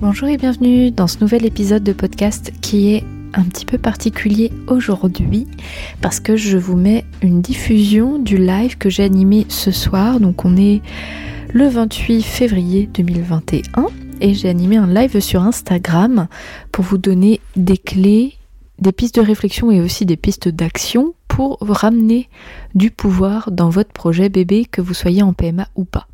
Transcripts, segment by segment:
Bonjour et bienvenue dans ce nouvel épisode de podcast qui est un petit peu particulier aujourd'hui parce que je vous mets une diffusion du live que j'ai animé ce soir. Donc on est le 28 février 2021 et j'ai animé un live sur Instagram pour vous donner des clés, des pistes de réflexion et aussi des pistes d'action pour ramener du pouvoir dans votre projet bébé que vous soyez en PMA ou pas.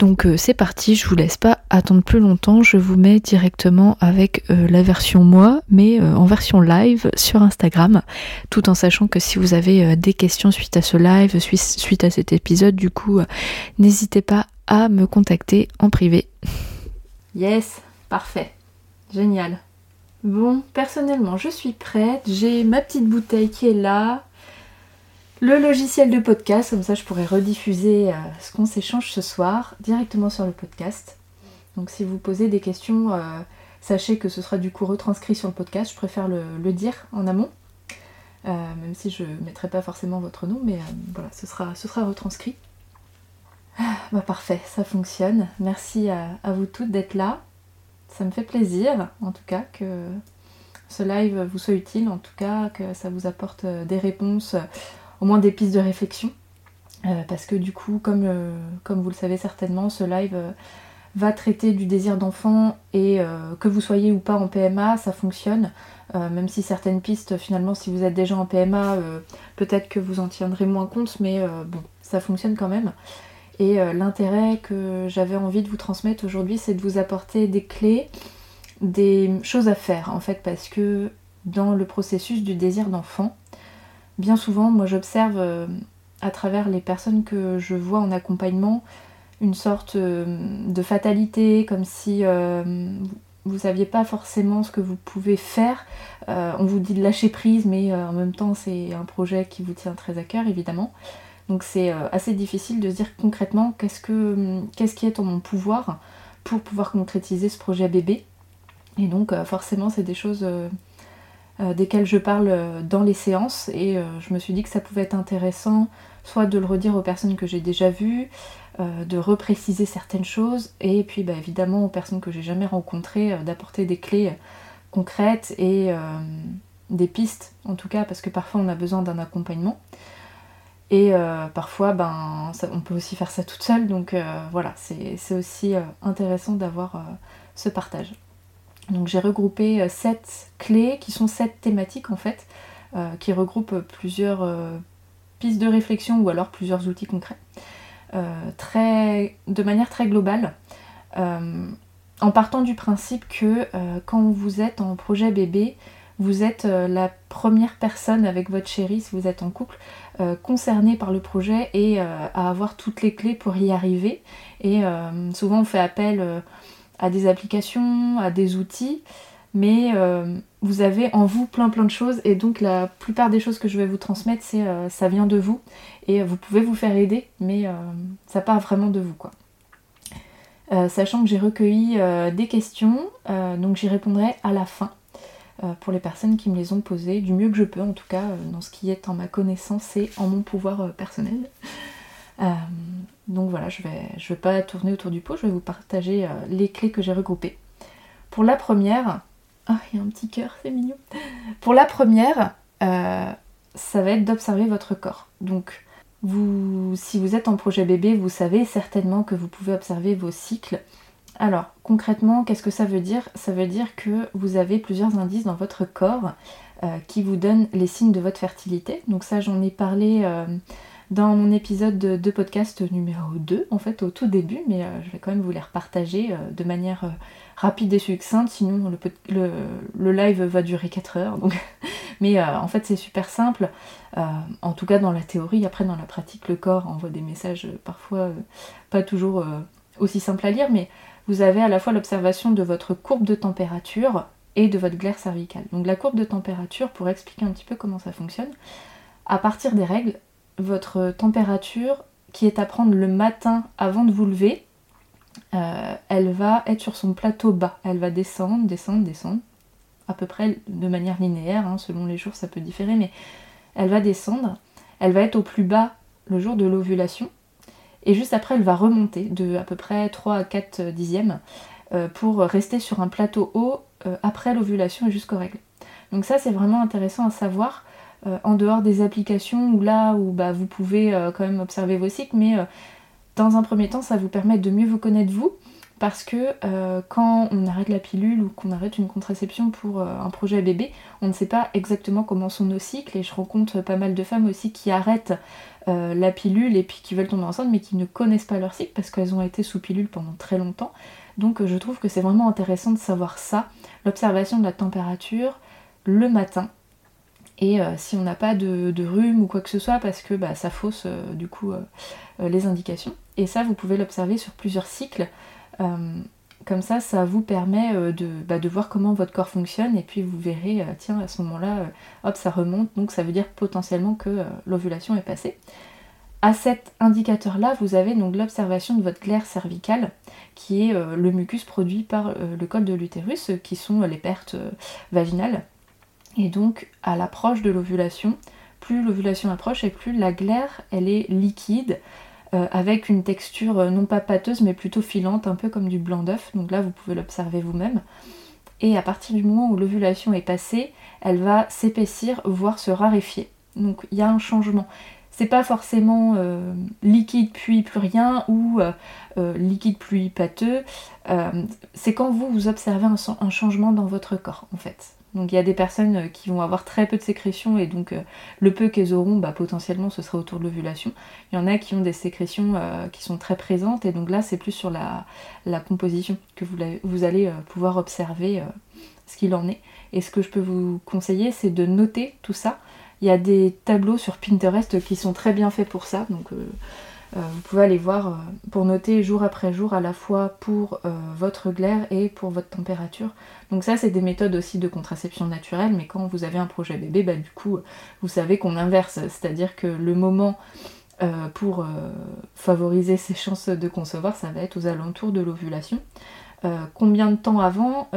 Donc euh, c'est parti, je vous laisse pas attendre plus longtemps, je vous mets directement avec euh, la version moi, mais euh, en version live sur Instagram, tout en sachant que si vous avez des questions suite à ce live, suite à cet épisode, du coup, n'hésitez pas à me contacter en privé. Yes, parfait, génial. Bon, personnellement, je suis prête, j'ai ma petite bouteille qui est là, le logiciel de podcast, comme ça je pourrais rediffuser euh, ce qu'on s'échange ce soir directement sur le podcast. Donc si vous posez des questions, euh, sachez que ce sera du coup retranscrit sur le podcast, je préfère le, dire en amont. Euh, même si je ne mettrai pas forcément votre nom, mais voilà, ce sera, retranscrit. Ah, bah parfait, ça fonctionne. Merci à vous toutes d'être là. Ça me fait plaisir, en tout cas, que ce live vous soit utile, en tout cas, que ça vous apporte des réponses au moins des pistes de réflexion. Euh, parce que du coup, comme, euh, comme vous le savez certainement, ce live euh, va traiter du désir d'enfant et que vous soyez ou pas en PMA, ça fonctionne. même si certaines pistes, finalement, si vous êtes déjà en PMA, peut-être que vous en tiendrez moins compte, mais bon, ça fonctionne quand même. Et l'intérêt que j'avais envie de vous transmettre aujourd'hui, c'est de vous apporter des clés, des choses à faire, en fait, parce que dans le processus du désir d'enfant, bien souvent, moi j'observe euh, à travers les personnes que je vois en accompagnement une sorte euh, de fatalité, comme si euh, vous saviez pas forcément ce que vous pouvez faire. on vous dit de lâcher prise, mais en même temps c'est un projet qui vous tient très à cœur évidemment. Donc c'est assez difficile de dire concrètement qu'est-ce, que, qu'est-ce qui est en mon pouvoir pour pouvoir concrétiser ce projet bébé. Et donc forcément c'est des choses desquels je parle euh, dans les séances. Et euh, je me suis dit que ça pouvait être intéressant soit de le redire aux personnes que j'ai déjà vues, de repréciser certaines choses et puis bah, évidemment aux personnes que j'ai jamais rencontrées d'apporter des clés concrètes et des pistes en tout cas parce que parfois on a besoin d'un accompagnement. Et parfois ben on peut aussi faire ça toute seule. Donc voilà c'est aussi intéressant d'avoir ce partage. Donc j'ai regroupé 7 euh, clés qui sont 7 thématiques en fait, euh, qui regroupent plusieurs euh, pistes de réflexion ou alors plusieurs outils concrets, très, de manière très globale, en partant du principe que quand vous êtes en projet bébé, vous êtes la première personne avec votre chéri, si vous êtes en couple, concernée par le projet et à avoir toutes les clés pour y arriver. Et souvent on fait appel à des applications, à des outils, mais euh, vous avez en vous plein plein de choses et donc la plupart des choses que je vais vous transmettre, c'est euh, ça vient de vous et vous pouvez vous faire aider, mais euh, ça part vraiment de vous quoi. sachant que j'ai recueilli des questions, donc j'y répondrai à la fin pour les personnes qui me les ont posées, du mieux que je peux en tout cas, dans ce qui est en ma connaissance et en mon pouvoir personnel. Donc voilà, je vais, je vais pas tourner autour du pot, je vais vous partager euh, les clés que j'ai regroupées. Pour la première, ah, il y a un petit cœur, c'est mignon. Pour la première, euh, ça va être d'observer votre corps. Donc, vous, si vous êtes en projet bébé, vous savez certainement que vous pouvez observer vos cycles. Alors, concrètement, qu'est-ce que ça veut dire? Ça veut dire que vous avez plusieurs indices dans votre corps euh, qui vous donnent les signes de votre fertilité. Donc ça, j'en ai parlé dans mon épisode de, podcast numéro 2, en fait, au tout début, mais euh, je vais quand même vous les repartager euh, de manière euh, rapide et succincte, sinon le, live va durer 4 heures. Mais en fait, c'est super simple, en tout cas dans la théorie. Après, dans la pratique, le corps envoie des messages parfois pas toujours aussi simples à lire, mais vous avez à la fois l'observation de votre courbe de température et de votre glaire cervicale. Donc la courbe de température, pour expliquer un petit peu comment ça fonctionne, à partir des règles, votre température qui est à prendre le matin avant de vous lever, euh, elle va être sur son plateau bas. Elle va descendre, descendre, descendre, à peu près de manière linéaire, hein, selon les jours ça peut différer, mais elle va descendre. Elle va être au plus bas le jour de l'ovulation, et juste après elle va remonter de à peu près 3 à 4 dixièmes pour rester sur un plateau haut après l'ovulation et jusqu'aux règles. Donc ça c'est vraiment intéressant à savoir en dehors des applications où là où bah, vous pouvez quand même observer vos cycles, mais dans un premier temps ça vous permet de mieux vous connaître vous parce que euh, quand on arrête la pilule ou qu'on arrête une contraception pour euh, un projet bébé, on ne sait pas exactement comment sont nos cycles et je rencontre pas mal de femmes aussi qui arrêtent euh, la pilule et puis qui veulent tomber enceinte mais qui ne connaissent pas leur cycle parce qu'elles ont été sous pilule pendant très longtemps. Donc je trouve que c'est vraiment intéressant de savoir ça, l'observation de la température le matin. Et si on n'a pas de, rhume ou quoi que ce soit, parce que bah, ça fausse du coup les indications. Et ça, vous pouvez l'observer sur plusieurs cycles. Euh, comme ça, ça vous permet euh, bah, de, voir comment votre corps fonctionne et puis vous verrez, euh, tiens, à ce moment-là, hop, ça remonte, donc ça veut dire potentiellement que l'ovulation est passée. À cet indicateur-là, vous avez donc l'observation de votre glaire cervicale, qui est le mucus produit par le col de l'utérus, qui sont les pertes vaginales. Et donc, à l'approche de l'ovulation, plus l'ovulation approche et plus la glaire, elle est liquide, euh, avec une texture euh, non pas pâteuse mais plutôt filante, un peu comme du blanc d'œuf. Donc là vous pouvez l'observer vous-même. Et à partir du moment où l'ovulation est passée, elle va s'épaissir, voire se raréfier. Donc il y a un changement. C'est pas forcément euh, liquide puis plus rien ou liquide puis pâteux. c'est quand vous vous observez un, changement dans votre corps en fait. Donc il y a des personnes euh, qui vont avoir très peu de sécrétions et donc euh, le peu qu'elles auront, bah, potentiellement ce sera autour de l'ovulation. Il y en a qui ont des sécrétions euh, qui sont très présentes et donc là c'est plus sur la, composition que vous, allez pouvoir observer ce qu'il en est. Et ce que je peux vous conseiller c'est de noter tout ça. Il y a des tableaux sur Pinterest qui sont très bien faits pour ça. Donc vous pouvez aller voir euh, pour noter jour après jour à la fois pour euh, votre glaire et pour votre température. Donc ça c'est des méthodes aussi de contraception naturelle, mais quand vous avez un projet bébé, bah, du coup vous savez qu'on inverse, c'est-à-dire que le moment pour favoriser ses chances de concevoir, ça va être aux alentours de l'ovulation. combien de temps avant?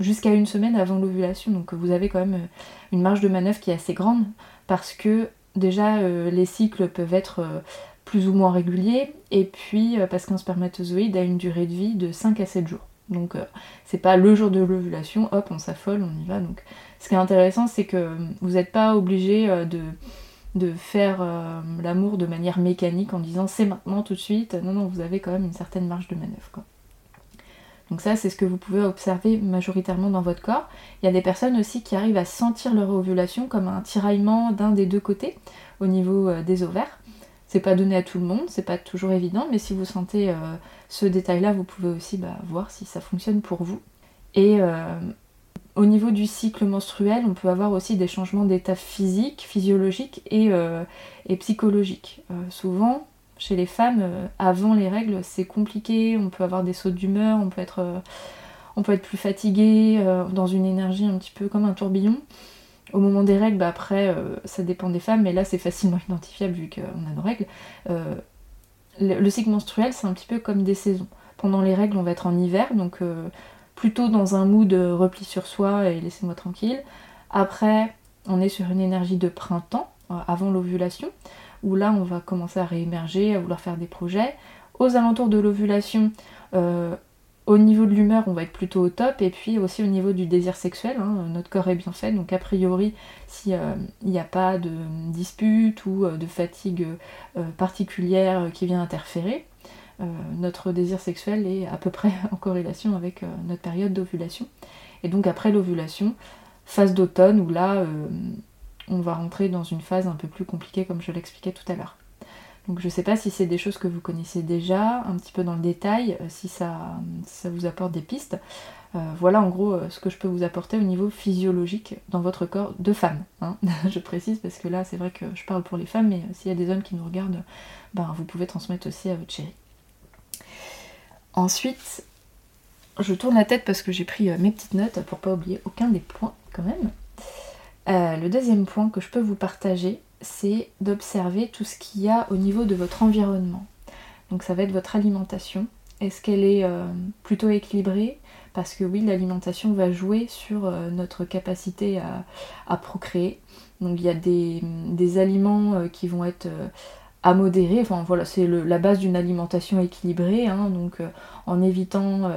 Jusqu'à une semaine avant l'ovulation, donc vous avez quand même une marge de manœuvre qui est assez grande parce que déjà les cycles peuvent être plus ou moins régulier, et puis euh, parce qu'un spermatozoïde a une durée de vie de 5 à 7 jours. Donc euh, c'est pas le jour de l'ovulation, hop, on s'affole, on y va. Donc ce qui est intéressant, c'est que vous n'êtes pas obligé euh, de, faire l'amour de manière mécanique en disant c'est maintenant tout de suite. Non, non, vous avez quand même une certaine marge de manœuvre. Quoi. Donc ça, c'est ce que vous pouvez observer majoritairement dans votre corps. Il y a des personnes aussi qui arrivent à sentir leur ovulation comme un tiraillement d'un des deux côtés au niveau des ovaires. C'est pas donné à tout le monde, c'est pas toujours évident, mais si vous sentez euh, ce détail-là, vous pouvez aussi bah, voir si ça fonctionne pour vous. Et euh, au niveau du cycle menstruel, on peut avoir aussi des changements d'état physique, physiologique et, euh, psychologique. souvent, chez les femmes, avant les règles, c'est compliqué, on peut avoir des sauts d'humeur, on peut être on peut être plus fatigué, dans une énergie un petit peu comme un tourbillon. Au moment des règles, bah, après, euh, ça dépend des femmes, mais là c'est facilement identifiable vu qu'on a nos règles. Euh, le, cycle menstruel, c'est un petit peu comme des saisons. Pendant les règles, on va être en hiver, donc euh, plutôt dans un mood repli sur soi et laissez-moi tranquille. Après, on est sur une énergie de printemps, avant l'ovulation, où là on va commencer à réémerger, à vouloir faire des projets. Aux alentours de l'ovulation, au niveau de l'humeur, on va être plutôt au top, et puis aussi au niveau du désir sexuel, hein, notre corps est bien fait, donc a priori, s'il euh, n'y a pas de dispute ou euh, de fatigue euh, particulière qui vient interférer, notre désir sexuel est à peu près en corrélation avec notre période d'ovulation. Et donc après l'ovulation, phase d'automne, où là, on va rentrer dans une phase un peu plus compliquée, comme je l'expliquais tout à l'heure. Donc je ne sais pas si c'est des choses que vous connaissez déjà, un petit peu dans le détail, euh, si ça, ça vous apporte des pistes. Euh, voilà en gros euh, ce que je peux vous apporter au niveau physiologique dans votre corps de femme. Hein. je précise parce que là c'est vrai que je parle pour les femmes, mais s'il y a des hommes qui nous regardent, ben, vous pouvez transmettre aussi à votre chérie. Ensuite, je tourne la tête parce que j'ai pris mes petites notes pour pas oublier aucun des points quand même. le deuxième point que je peux vous partager, c'est d'observer tout ce qu'il y a au niveau de votre environnement. Donc ça va être votre alimentation. Est-ce qu'elle est, euh, plutôt équilibrée? Parce que oui, l'alimentation va jouer sur euh, notre capacité à, procréer. Donc il y a des, aliments euh, qui vont être à modérer. Enfin voilà, c'est la base d'une alimentation équilibrée. Hein. donc en évitant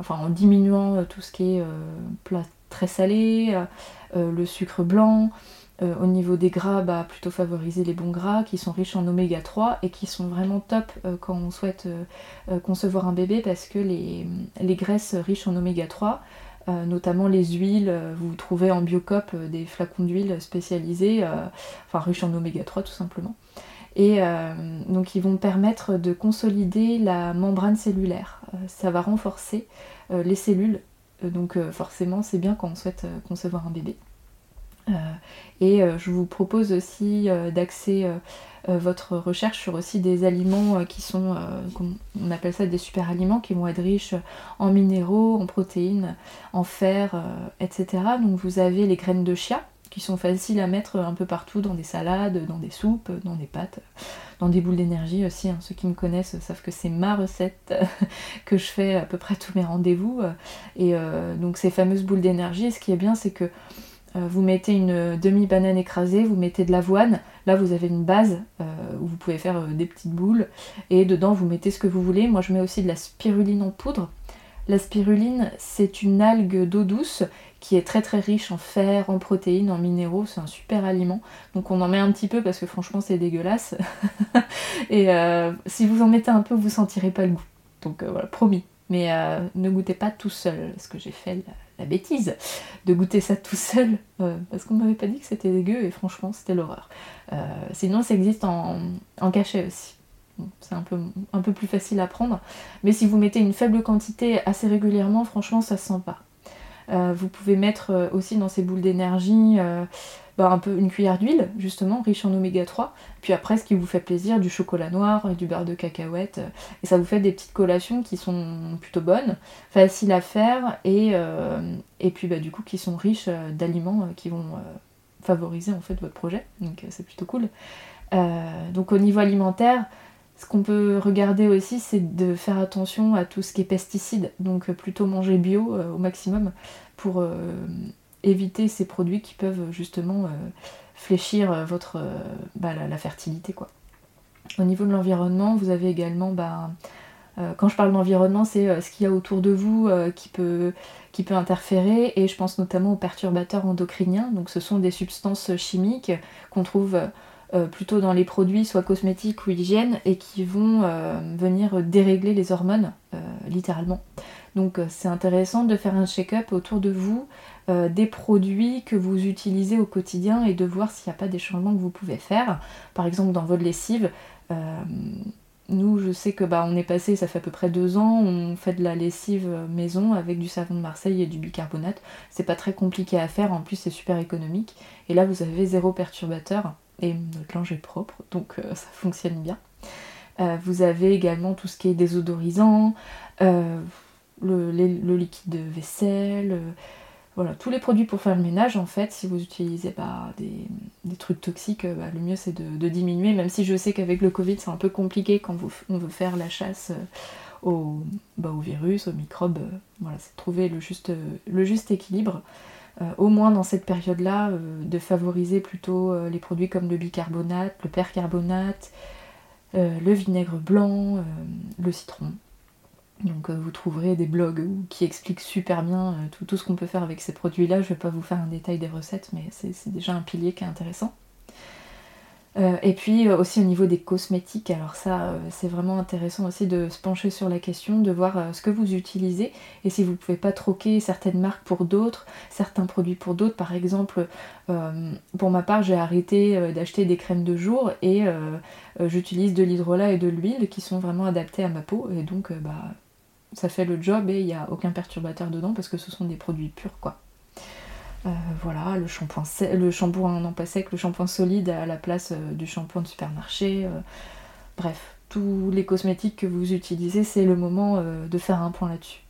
enfin en diminuant tout ce qui est plat très salé, le sucre blanc, au niveau des gras, bah, plutôt favoriser les bons gras qui sont riches en oméga 3 et qui sont vraiment top quand on souhaite concevoir un bébé parce que les, les, graisses riches en oméga 3, notamment les huiles, vous trouvez en Biocop des flacons d'huile spécialisés, enfin riches en oméga 3 tout simplement. Et euh, donc ils vont permettre de consolider la membrane cellulaire. Euh, ça va renforcer euh, les cellules. donc forcément c'est bien quand on souhaite concevoir un bébé. Et je vous propose aussi d'axer votre recherche sur aussi des aliments qui sont, on appelle ça des super aliments, qui vont être riches en minéraux, en protéines, en fer, etc. Donc vous avez les graines de chia, qui sont faciles à mettre un peu partout dans des salades, dans des soupes, dans des pâtes, dans des boules d'énergie aussi. Hein. Ceux qui me connaissent savent que c'est ma recette que je fais à peu près tous mes rendez-vous. Et euh, donc ces fameuses boules d'énergie, ce qui est bien, c'est que euh, vous mettez une demi-banane écrasée, vous mettez de l'avoine, là vous avez une base euh, où vous pouvez faire des petites boules, et dedans vous mettez ce que vous voulez. Moi je mets aussi de la spiruline en poudre. La spiruline, c'est une algue d'eau douce qui est très très riche en fer, en protéines, en minéraux, c'est un super aliment. Donc on en met un petit peu parce que franchement c'est dégueulasse. et euh, si vous en mettez un peu, vous sentirez pas le goût. Donc euh, voilà, promis. Mais euh, ne goûtez pas tout seul, parce que j'ai fait la, bêtise de goûter ça tout seul, parce qu'on m'avait pas dit que c'était dégueu et franchement c'était l'horreur. sinon ça existe en, cachet aussi. c'est un peu, plus facile à prendre. Mais si vous mettez une faible quantité assez régulièrement, franchement ça se sent pas. Euh, vous pouvez mettre euh, aussi dans ces boules d'énergie euh, bah, un peu une cuillère d'huile, justement, riche en oméga 3. Puis après, ce qui vous fait plaisir, du chocolat noir, du beurre de cacahuète. et ça vous fait des petites collations qui sont plutôt bonnes, faciles à faire, et, et puis bah, du coup qui sont riches d'aliments qui vont favoriser en fait votre projet. Donc c'est plutôt cool. donc au niveau alimentaire, ce qu'on peut regarder aussi, c'est de faire attention à tout ce qui est pesticides, donc euh, plutôt manger bio euh, au maximum pour euh, éviter ces produits qui peuvent justement fléchir votre, bah, la, fertilité. Quoi. Au niveau de l'environnement, vous avez également, bah, quand je parle d'environnement, c'est ce qu'il y a autour de vous qui, peut, qui peut interférer, et je pense notamment aux perturbateurs endocriniens, donc ce sont des substances chimiques qu'on trouve euh, plutôt dans les produits soit cosmétiques ou hygiène et qui vont euh, venir dérégler les hormones euh, littéralement. Donc c'est intéressant de faire un check-up autour de vous des produits que vous utilisez au quotidien et de voir s'il n'y a pas des changements que vous pouvez faire. Par exemple dans votre lessive, nous je sais que bah on est passé, ça fait à peu près deux ans, on fait de la lessive maison avec du savon de Marseille et du bicarbonate. C'est pas très compliqué à faire, en plus c'est super économique. Et là vous avez zéro perturbateur et notre linge est propre, donc euh, ça fonctionne bien. Euh, vous avez également tout ce qui est désodorisant, euh, le, liquide de vaisselle, voilà, tous les produits pour faire le ménage en fait, si vous utilisez bah, des, trucs toxiques, bah, le mieux c'est de, diminuer, même si je sais qu'avec le Covid c'est un peu compliqué quand on veut faire la chasse au, bah, au virus, aux microbes, voilà, c'est trouver le juste, équilibre. Euh, au moins dans cette période-là, euh, de favoriser plutôt euh, les produits comme le bicarbonate, le percarbonate, le vinaigre blanc, le citron. Donc vous trouverez des blogs qui expliquent super bien tout, tout, ce qu'on peut faire avec ces produits-là. Je ne vais pas vous faire un détail des recettes, mais c'est déjà un pilier qui est intéressant. Euh, et puis euh, aussi au niveau des cosmétiques, alors ça euh, c'est vraiment intéressant aussi de se pencher sur la question, de voir ce que vous utilisez et si vous ne pouvez pas troquer certaines marques pour d'autres, certains produits pour d'autres. Par exemple, pour ma part j'ai arrêté d'acheter des crèmes de jour et j'utilise de l'hydrolat et de l'huile qui sont vraiment adaptés à ma peau et donc bah, ça fait le job et il n'y a aucun perturbateur dedans parce que ce sont des produits purs quoi. Euh, voilà, le shampoing, le shampoing non pas sec, le shampoing solide à la place euh, du shampoing de supermarché. Euh, bref, tous les cosmétiques que vous utilisez, c'est le moment de faire un point là-dessus.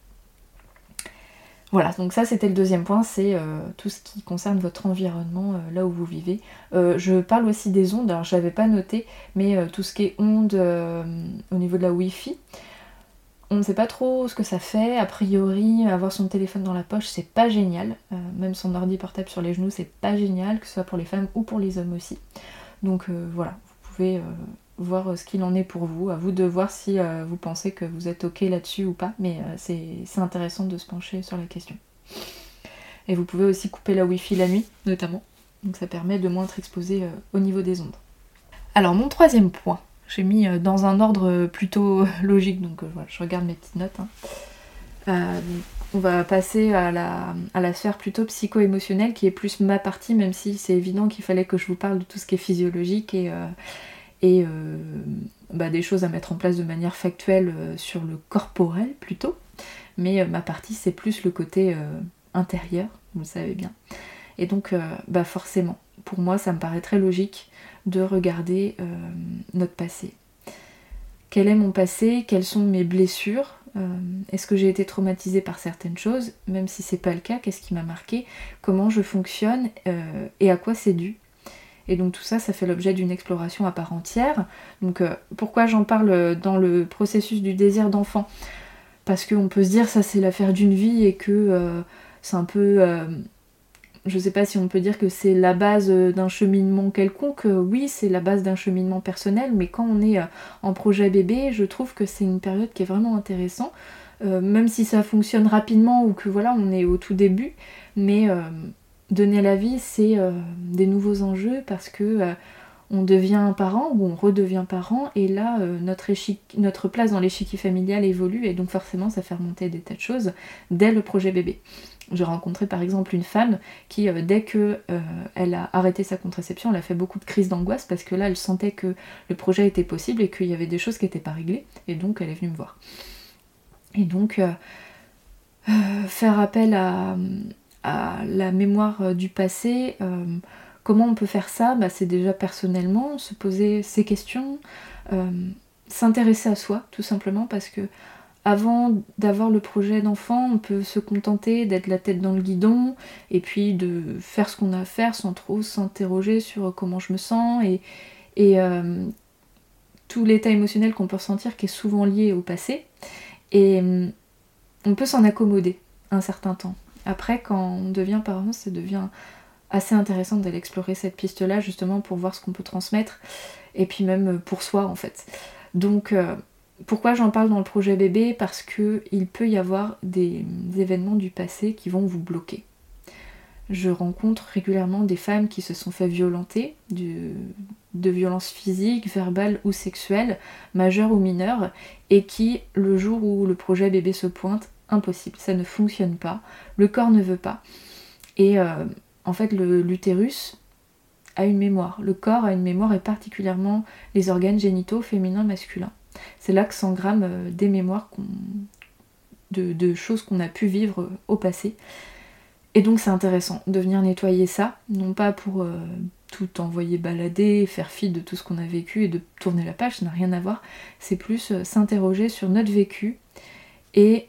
Voilà, donc ça c'était le deuxième point, c'est tout ce qui concerne votre environnement, là où vous vivez. je parle aussi des ondes, alors je n'avais pas noté, mais tout ce qui est ondes au niveau de la Wi-Fi, on ne sait pas trop ce que ça fait. A priori, avoir son téléphone dans la poche, c'est pas génial. Euh, même son ordi portable sur les genoux, c'est pas génial, que ce soit pour les femmes ou pour les hommes aussi. Donc euh, voilà, vous pouvez euh, voir ce qu'il en est pour vous. À vous de voir si vous pensez que vous êtes ok là-dessus ou pas, mais c'est intéressant de se pencher sur la question. Et vous pouvez aussi couper la Wi-Fi la nuit, notamment. Donc ça permet de moins être exposé au niveau des ondes. Alors mon troisième point, j'ai mis dans un ordre plutôt logique, donc voilà, je regarde mes petites notes. Hein on va passer à la, sphère plutôt psycho-émotionnelle qui est plus ma partie, même si c'est évident qu'il fallait que je vous parle de tout ce qui est physiologique et, euh, euh, bah, des choses à mettre en place de manière factuelle euh, sur le corporel plutôt. Mais ma partie c'est plus le côté intérieur, vous le savez bien. Et donc bah forcément, pour moi ça me paraît très logique de regarder notre passé. Quel est mon passé? Quelles sont mes blessures? Euh, est-ce que j'ai été traumatisée par certaines choses? Même si c'est pas le cas, qu'est-ce qui m'a marqué? Comment je fonctionne? Euh, et à quoi c'est dû? Et donc tout ça, ça fait l'objet d'une exploration à part entière. Donc euh, pourquoi j'en parle dans le processus du désir d'enfant? Parce qu'on peut se dire ça c'est l'affaire d'une vie et que c'est un peu je sais pas si on peut dire que c'est la base euh, d'un cheminement quelconque. Euh, oui, c'est la base d'un cheminement personnel, mais quand on est euh, en projet bébé, je trouve que c'est une période qui est vraiment intéressante. même si ça fonctionne rapidement ou que voilà, on est au tout début, mais donner la vie, c'est des nouveaux enjeux parce que on devient un parent ou on redevient parent et là notre, notre place dans l'échiquier familial évolue et donc forcément ça fait remonter des tas de choses dès le projet bébé. J'ai rencontré par exemple une femme qui, euh, dès que euh, elle a arrêté sa contraception, elle a fait beaucoup de crises d'angoisse parce que là, elle sentait que le projet était possible et qu'il y avait des choses qui n'étaient pas réglées, et donc elle est venue me voir. Et donc, euh, faire appel à, la mémoire du passé, comment on peut faire ça? Bah, C'est déjà personnellement se poser ces questions, s'intéresser à soi, tout simplement, parce que avant d'avoir le projet d'enfant, on peut se contenter d'être la tête dans le guidon et puis de faire ce qu'on a à faire sans trop s'interroger sur comment je me sens et, euh, tout l'état émotionnel qu'on peut ressentir qui est souvent lié au passé. Et euh, on peut s'en accommoder un certain temps. Après, quand on devient parent, ça devient assez intéressant d'aller explorer cette piste-là justement pour voir ce qu'on peut transmettre et puis même pour soi en fait. Donc euh, pourquoi j'en parle dans le projet bébé? Parce qu'il peut y avoir des, événements du passé qui vont vous bloquer. Je rencontre régulièrement des femmes qui se sont fait violenter, de, violences physiques, verbales ou sexuelles, majeures ou mineures, et qui, le jour où le projet bébé se pointe, impossible, ça ne fonctionne pas, le corps ne veut pas. Et euh, en fait, l'utérus a une mémoire, le corps a une mémoire, et particulièrement les organes génitaux féminins, masculins. C'est là que s'engramment euh, des mémoires de, choses qu'on a pu vivre euh, au passé. Et donc c'est intéressant de venir nettoyer ça, non pas pour euh, tout envoyer balader, faire fi de tout ce qu'on a vécu et de tourner la page, ça n'a rien à voir. C'est plus s'interroger sur notre vécu et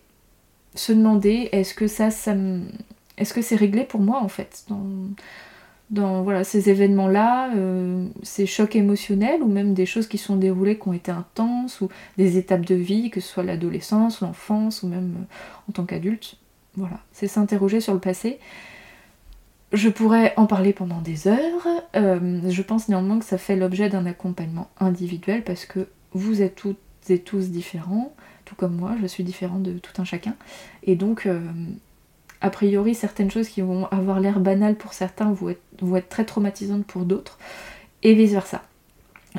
se demander est-ce que ça, est-ce que c'est réglé pour moi en fait voilà, ces événements-là, euh, ces chocs émotionnels ou même des choses qui sont déroulées qui ont été intenses ou des étapes de vie, que ce soit l'adolescence, l'enfance ou même euh, en tant qu'adulte. Voilà, c'est s'interroger sur le passé. Je pourrais en parler pendant des heures. Euh, je pense néanmoins que ça fait l'objet d'un accompagnement individuel parce que vous êtes toutes et tous différents, tout comme moi, je suis différente de tout un chacun. Et donc, a priori certaines choses qui vont avoir l'air banales pour certains vont être, très traumatisantes pour d'autres, et vice versa.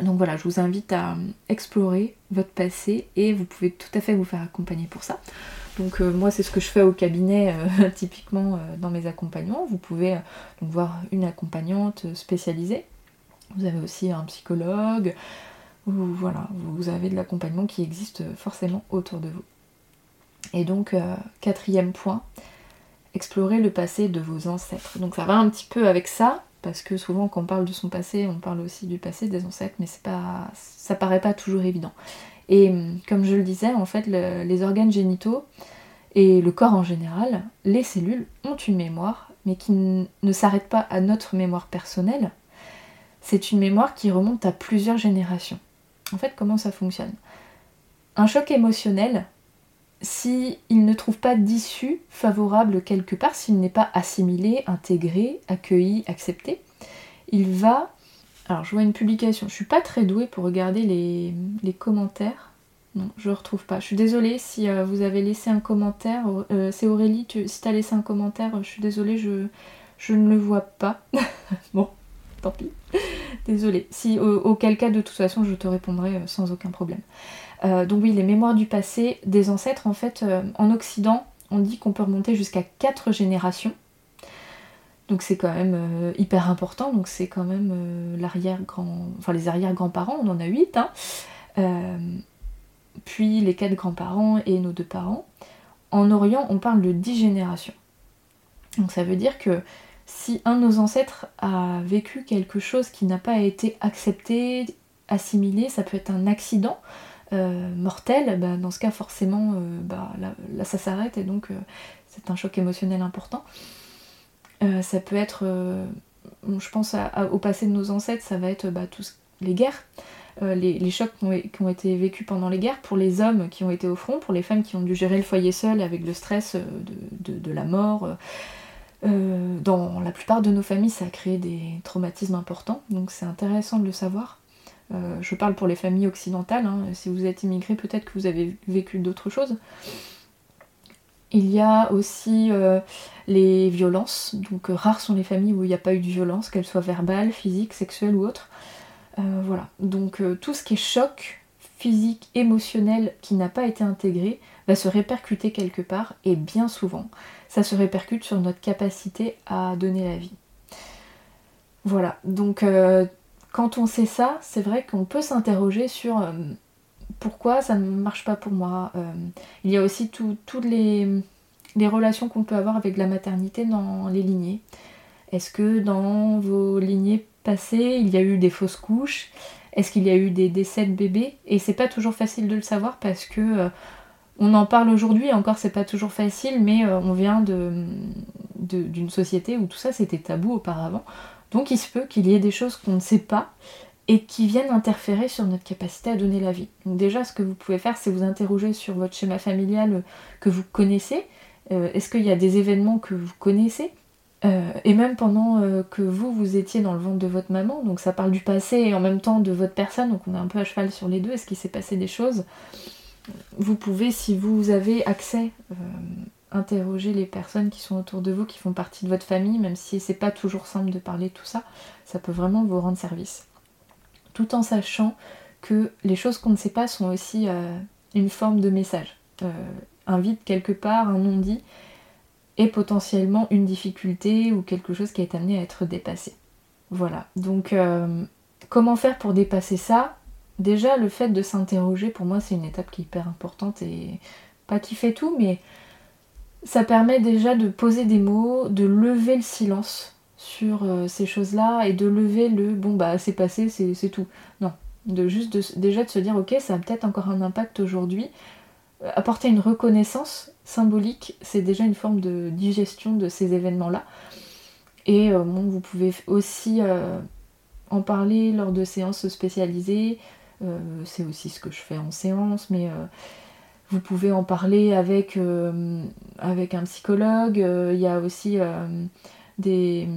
Donc voilà, je vous invite à explorer votre passé et vous pouvez tout à fait vous faire accompagner pour ça. Donc euh, moi c'est ce que je fais au cabinet euh, typiquement euh, dans mes accompagnements. Vous pouvez voir une accompagnante spécialisée. Vous avez aussi un psychologue. voilà, vous avez de l'accompagnement qui existe forcément autour de vous. Et donc quatrième point, explorer le passé de vos ancêtres. Donc ça va un petit peu avec ça, parce que souvent quand on parle de son passé, on parle aussi du passé des ancêtres, mais c'est pas, ça paraît pas toujours évident. Et hum, comme je le disais, en fait, les organes génitaux et le corps en général, les cellules ont une mémoire, mais qui ne s'arrête pas à notre mémoire personnelle. C'est une mémoire qui remonte à plusieurs générations. En fait, comment ça fonctionne? Un choc émotionnel, s'il ne trouve pas d'issue favorable quelque part, s'il n'est pas assimilé, intégré, accueilli, accepté, il va Alors je vois une publication, je suis pas très douée pour regarder les, commentaires. Non, je ne retrouve pas. Je suis désolée si euh, vous avez laissé un commentaire. Euh, c'est Aurélie, si tu as laissé un commentaire, je suis désolée, je, ne le vois pas. bon, tant pis. Désolée. Si, auquel cas, de toute façon, je te répondrai euh, sans aucun problème. Donc oui, les mémoires du passé des ancêtres, en fait, en Occident, on dit qu'on peut remonter jusqu'à 4 générations. Donc c'est quand même euh, hyper important, donc c'est quand même euh, l'arrière-grand. Enfin les arrière-grands-parents, on en a 8, hein. Euh, puis les quatre grands-parents et nos deux parents. En Orient, on parle de 10 générations. Donc ça veut dire que si un de nos ancêtres a vécu quelque chose qui n'a pas été accepté, assimilé, ça peut être un accident mortel, bah, dans ce cas forcément bah, là, ça s'arrête et donc c'est un choc émotionnel important. Euh, ça peut être, euh, je pense au passé de nos ancêtres, ça va être bah, tous les guerres, euh, les, chocs qui ont, été vécus pendant les guerres, pour les hommes qui ont été au front, pour les femmes qui ont dû gérer le foyer seul avec le stress de, la mort. dans la plupart de nos familles, ça a créé des traumatismes importants, donc c'est intéressant de le savoir. Je parle pour les familles occidentales, hein. si vous êtes immigré, peut-être que vous avez vécu d'autres choses. Il y a aussi euh, les violences, donc euh, rares sont les familles où il n'y a pas eu de violence, qu'elle soit verbale, physique, sexuelle ou autre. Euh, voilà, donc tout ce qui est choc physique, émotionnel, qui n'a pas été intégré, va se répercuter quelque part, et bien souvent, ça se répercute sur notre capacité à donner la vie. Voilà, donc quand on sait ça, c'est vrai qu'on peut s'interroger sur pourquoi ça ne marche pas pour moi. Euh, il y a aussi toutes les, relations qu'on peut avoir avec la maternité dans les lignées. Est-ce que dans vos lignées passées, il y a eu des fausses couches? Est-ce qu'il y a eu des décès de bébés? Et c'est pas toujours facile de le savoir parce que euh, on en parle aujourd'hui, encore c'est pas toujours facile, mais euh, on vient d'une société où tout ça c'était tabou auparavant. Donc il se peut qu'il y ait des choses qu'on ne sait pas et qui viennent interférer sur notre capacité à donner la vie. Donc déjà, ce que vous pouvez faire, c'est vous interroger sur votre schéma familial euh, que vous connaissez. Euh, est-ce qu'il y a des événements que vous connaissez? Euh, et même pendant que vous, vous étiez dans le ventre de votre maman, donc ça parle du passé et en même temps de votre personne, donc on est un peu à cheval sur les deux, est-ce qu'il s'est passé des choses? Vous pouvez, si vous avez accès, interroger les personnes qui sont autour de vous, qui font partie de votre famille, même si c'est pas toujours simple de parler de tout ça, ça peut vraiment vous rendre service tout en sachant que les choses qu'on ne sait pas sont aussi euh, une forme de message. Euh, un vide quelque part, un non-dit, et potentiellement une difficulté ou quelque chose qui est amené à être dépassé. Voilà, donc euh, comment faire pour dépasser ça? Déjà, le fait de s'interroger, pour moi, c'est une étape qui est hyper importante et pas qui fait tout, mais ça permet déjà de poser des mots, de lever le silence sur euh, ces choses-là et de lever le bon bah c'est passé, c'est tout. Non, de juste déjà de se dire ok ça a peut-être encore un impact aujourd'hui. Euh, apporter une reconnaissance symbolique, c'est déjà une forme de digestion de ces événements-là. Et euh, bon, vous pouvez aussi en parler lors de séances spécialisées. c'est aussi ce que je fais en séance, mais vous pouvez en parler avec, avec un psychologue. Il y a aussi des,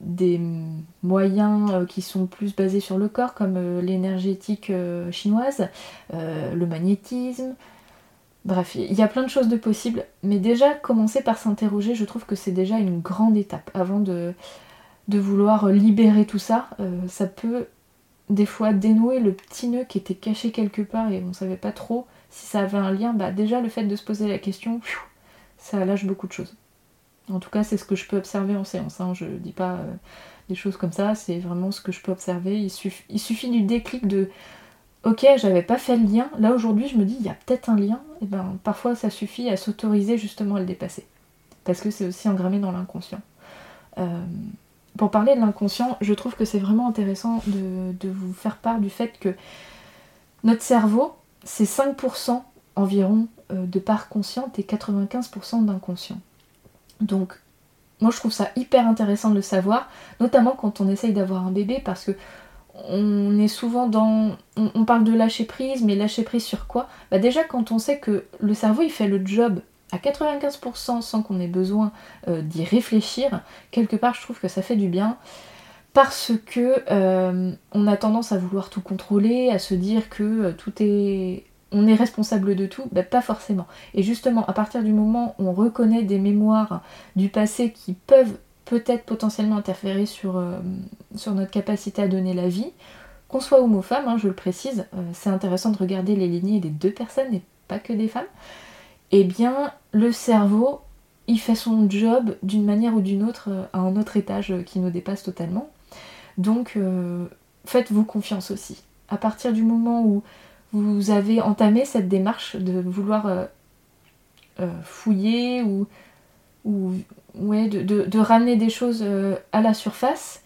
des moyens euh, qui sont plus basés sur le corps, comme euh, l'énergétique euh, chinoise, le magnétisme. Bref, il y a plein de choses de possibles, mais déjà commencer par s'interroger, je trouve que c'est déjà une grande étape. Avant de, de vouloir libérer tout ça, ça peut des fois dénouer le petit nœud qui était caché quelque part et on savait pas trop si ça avait un lien. Bah déjà le fait de se poser la question, ça lâche beaucoup de choses. En tout cas, c'est ce que je peux observer en séance. Hein. Je ne dis pas euh, des choses comme ça, c'est vraiment ce que je peux observer. Il, suffit du déclic de Ok, j'avais pas fait le lien. Là aujourd'hui, je me dis il y a peut-être un lien. Et ben parfois, ça suffit à s'autoriser justement à le dépasser. Parce que c'est aussi engrammé dans l'inconscient. Euh, pour parler de l'inconscient, je trouve que c'est vraiment intéressant de, vous faire part du fait que notre cerveau, c'est 5% environ euh, de part consciente et 95% d'inconscient. Donc, moi je trouve ça hyper intéressant de le savoir, notamment quand on essaye d'avoir un bébé, parce que on est souvent dans. On, parle de lâcher prise, mais lâcher prise sur quoi? Bah, déjà, quand on sait que le cerveau il fait le job à 95% sans qu'on ait besoin euh, d'y réfléchir, quelque part je trouve que ça fait du bien. Parce que euh, on a tendance à vouloir tout contrôler, à se dire que euh, tout est on est responsable de tout, ben, pas forcément. Et justement, à partir du moment où on reconnaît des mémoires du passé qui peuvent peut-être potentiellement interférer sur, euh, sur notre capacité à donner la vie, qu'on soit homme ou femme, hein, je le précise, c'est intéressant de regarder les lignées des deux personnes et pas que des femmes, eh bien le cerveau, il fait son job d'une manière ou d'une autre à un autre étage qui nous dépasse totalement. Donc euh, faites-vous confiance aussi. À partir du moment où vous avez entamé cette démarche de vouloir euh, euh, fouiller ou, de, ramener des choses à la surface,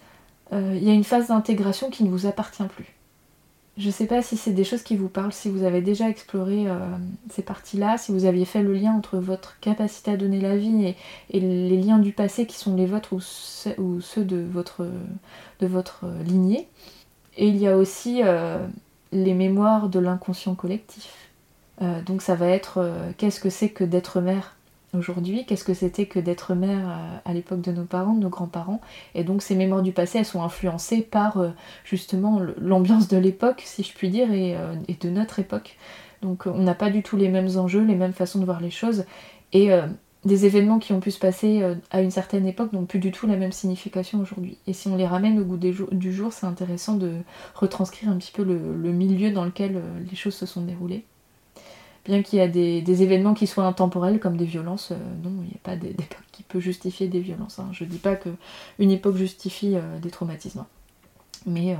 il y a une phase d'intégration qui ne vous appartient plus. Je ne sais pas si c'est des choses qui vous parlent, si vous avez déjà exploré euh, ces parties-là, si vous aviez fait le lien entre votre capacité à donner la vie et, les liens du passé qui sont les vôtres ou, ceux, de votre, lignée. Et il y a aussi euh, les mémoires de l'inconscient collectif. Euh, donc ça va être qu'est-ce que c'est que d'être mère? Aujourd'hui, qu'est-ce que c'était que d'être mère euh, à, l'époque de nos parents, de nos grands-parents? Et donc ces mémoires du passé, elles sont influencées par euh, justement l'ambiance de l'époque, si je puis dire, euh, et, de notre époque. Donc on n'a pas du tout les mêmes enjeux, les mêmes façons de voir les choses. Et des événements qui ont pu se passer à une certaine époque n'ont plus du tout la même signification aujourd'hui. Et si on les ramène au goût du jour, c'est intéressant de retranscrire un petit peu le milieu dans lequel les choses se sont déroulées bien qu'il y a des, événements qui soient intemporels comme des violences, euh, non, il n'y a pas d'époque qui peut justifier des violences. Hein. Je ne dis pas qu'une époque justifie euh, des traumatismes. Mais euh,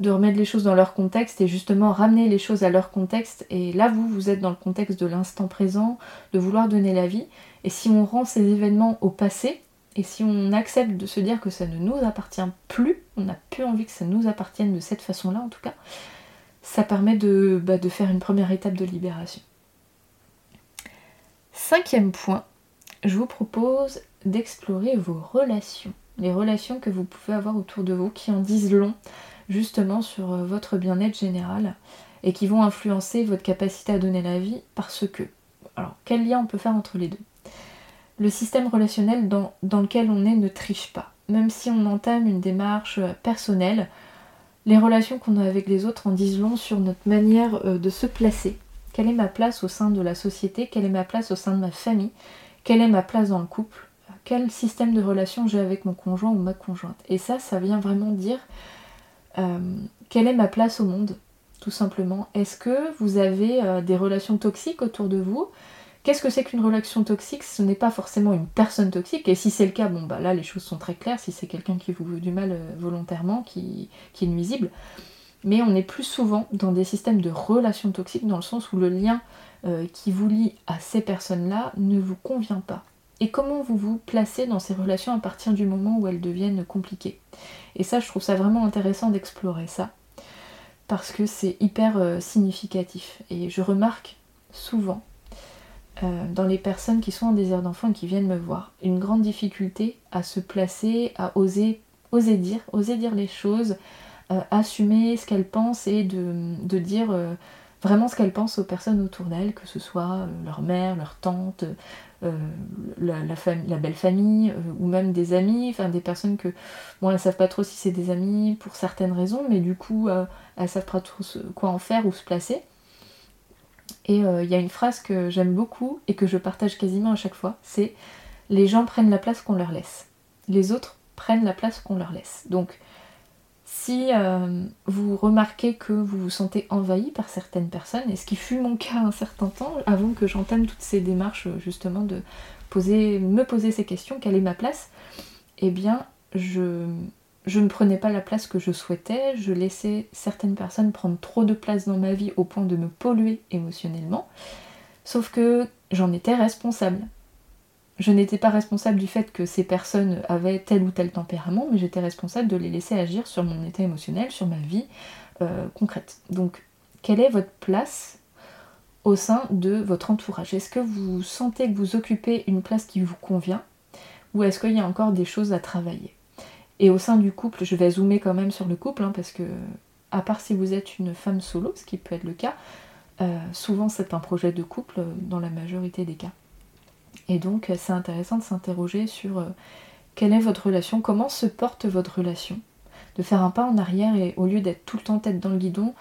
de remettre les choses dans leur contexte et justement ramener les choses à leur contexte. Et là, vous, vous êtes dans le contexte de l'instant présent, de vouloir donner la vie. Et si on rend ces événements au passé, et si on accepte de se dire que ça ne nous appartient plus, on n'a plus envie que ça nous appartienne de cette façon-là en tout cas, ça permet de, bah, de faire une première étape de libération. Cinquième point, je vous propose d'explorer vos relations. Les relations que vous pouvez avoir autour de vous qui en disent long justement sur euh, votre bien-être général et qui vont influencer votre capacité à donner la vie parce que. Alors, quel lien on peut faire entre les deux? Le système relationnel dans, dans lequel on est ne triche pas. Même si on entame une démarche euh, personnelle, les relations qu'on a avec les autres en disent long sur notre manière euh, de se placer. Quelle est ma place au sein de la société? Quelle est ma place au sein de ma famille? Quelle est ma place dans le couple? Quel système de relation j'ai avec mon conjoint ou ma conjointe? Et ça, ça vient vraiment dire euh, quelle est ma place au monde, tout simplement. Est-ce que vous avez euh, des relations toxiques autour de vous? Qu'est-ce que c'est qu'une relation toxique Ce n'est pas forcément une personne toxique, et si c'est le cas, bon bah là les choses sont très claires, si c'est quelqu'un qui vous veut du mal euh, volontairement, qui, est nuisible. Mais on est plus souvent dans des systèmes de relations toxiques, dans le sens où le lien euh, qui vous lie à ces personnes-là ne vous convient pas. Et comment vous vous placez dans ces relations à partir du moment où elles deviennent compliquées? Et ça, je trouve ça vraiment intéressant d'explorer ça, parce que c'est hyper euh, significatif. Et je remarque souvent euh, dans les personnes qui sont en désir d'enfant et qui viennent me voir. Une grande difficulté à se placer, à oser, oser dire, oser dire les choses, euh, assumer ce qu'elles pensent et de, dire euh, vraiment ce qu'elles pensent aux personnes autour d'elles, que ce soit leur mère, leur tante, la, belle famille ou même des amis, enfin des personnes que, bon, elles savent pas trop si c'est des amis pour certaines raisons, mais du coup, elles savent pas trop quoi en faire ou se placer. Et euh, il y a une phrase que j'aime beaucoup et que je partage quasiment à chaque fois, c'est les gens prennent la place qu'on leur laisse. Les autres prennent la place qu'on leur laisse. Donc si euh, vous remarquez que vous vous sentez envahi par certaines personnes, et ce qui fut mon cas un certain temps, avant que j'entame toutes ces démarches justement de me poser ces questions, quelle est ma place, eh bien je, je ne prenais pas la place que je souhaitais, je laissais certaines personnes prendre trop de place dans ma vie au point de me polluer émotionnellement, sauf que j'en étais responsable. Je n'étais pas responsable du fait que ces personnes avaient tel ou tel tempérament, mais j'étais responsable de les laisser agir sur mon état émotionnel, sur ma vie euh, concrète. Donc, quelle est votre place au sein de votre entourage? Est-ce que vous sentez que vous occupez une place qui vous convient? Ou est-ce qu'il y a encore des choses à travailler? Et au sein du couple, je vais zoomer quand même sur le couple, hein, parce que, à part si vous êtes une femme solo, ce qui peut être le cas, euh, souvent c'est un projet de couple dans la majorité des cas. Et donc c'est intéressant de s'interroger sur euh, quelle est votre relation, comment se porte votre relation. De faire un pas en arrière et au lieu d'être tout le temps tête dans le guidon,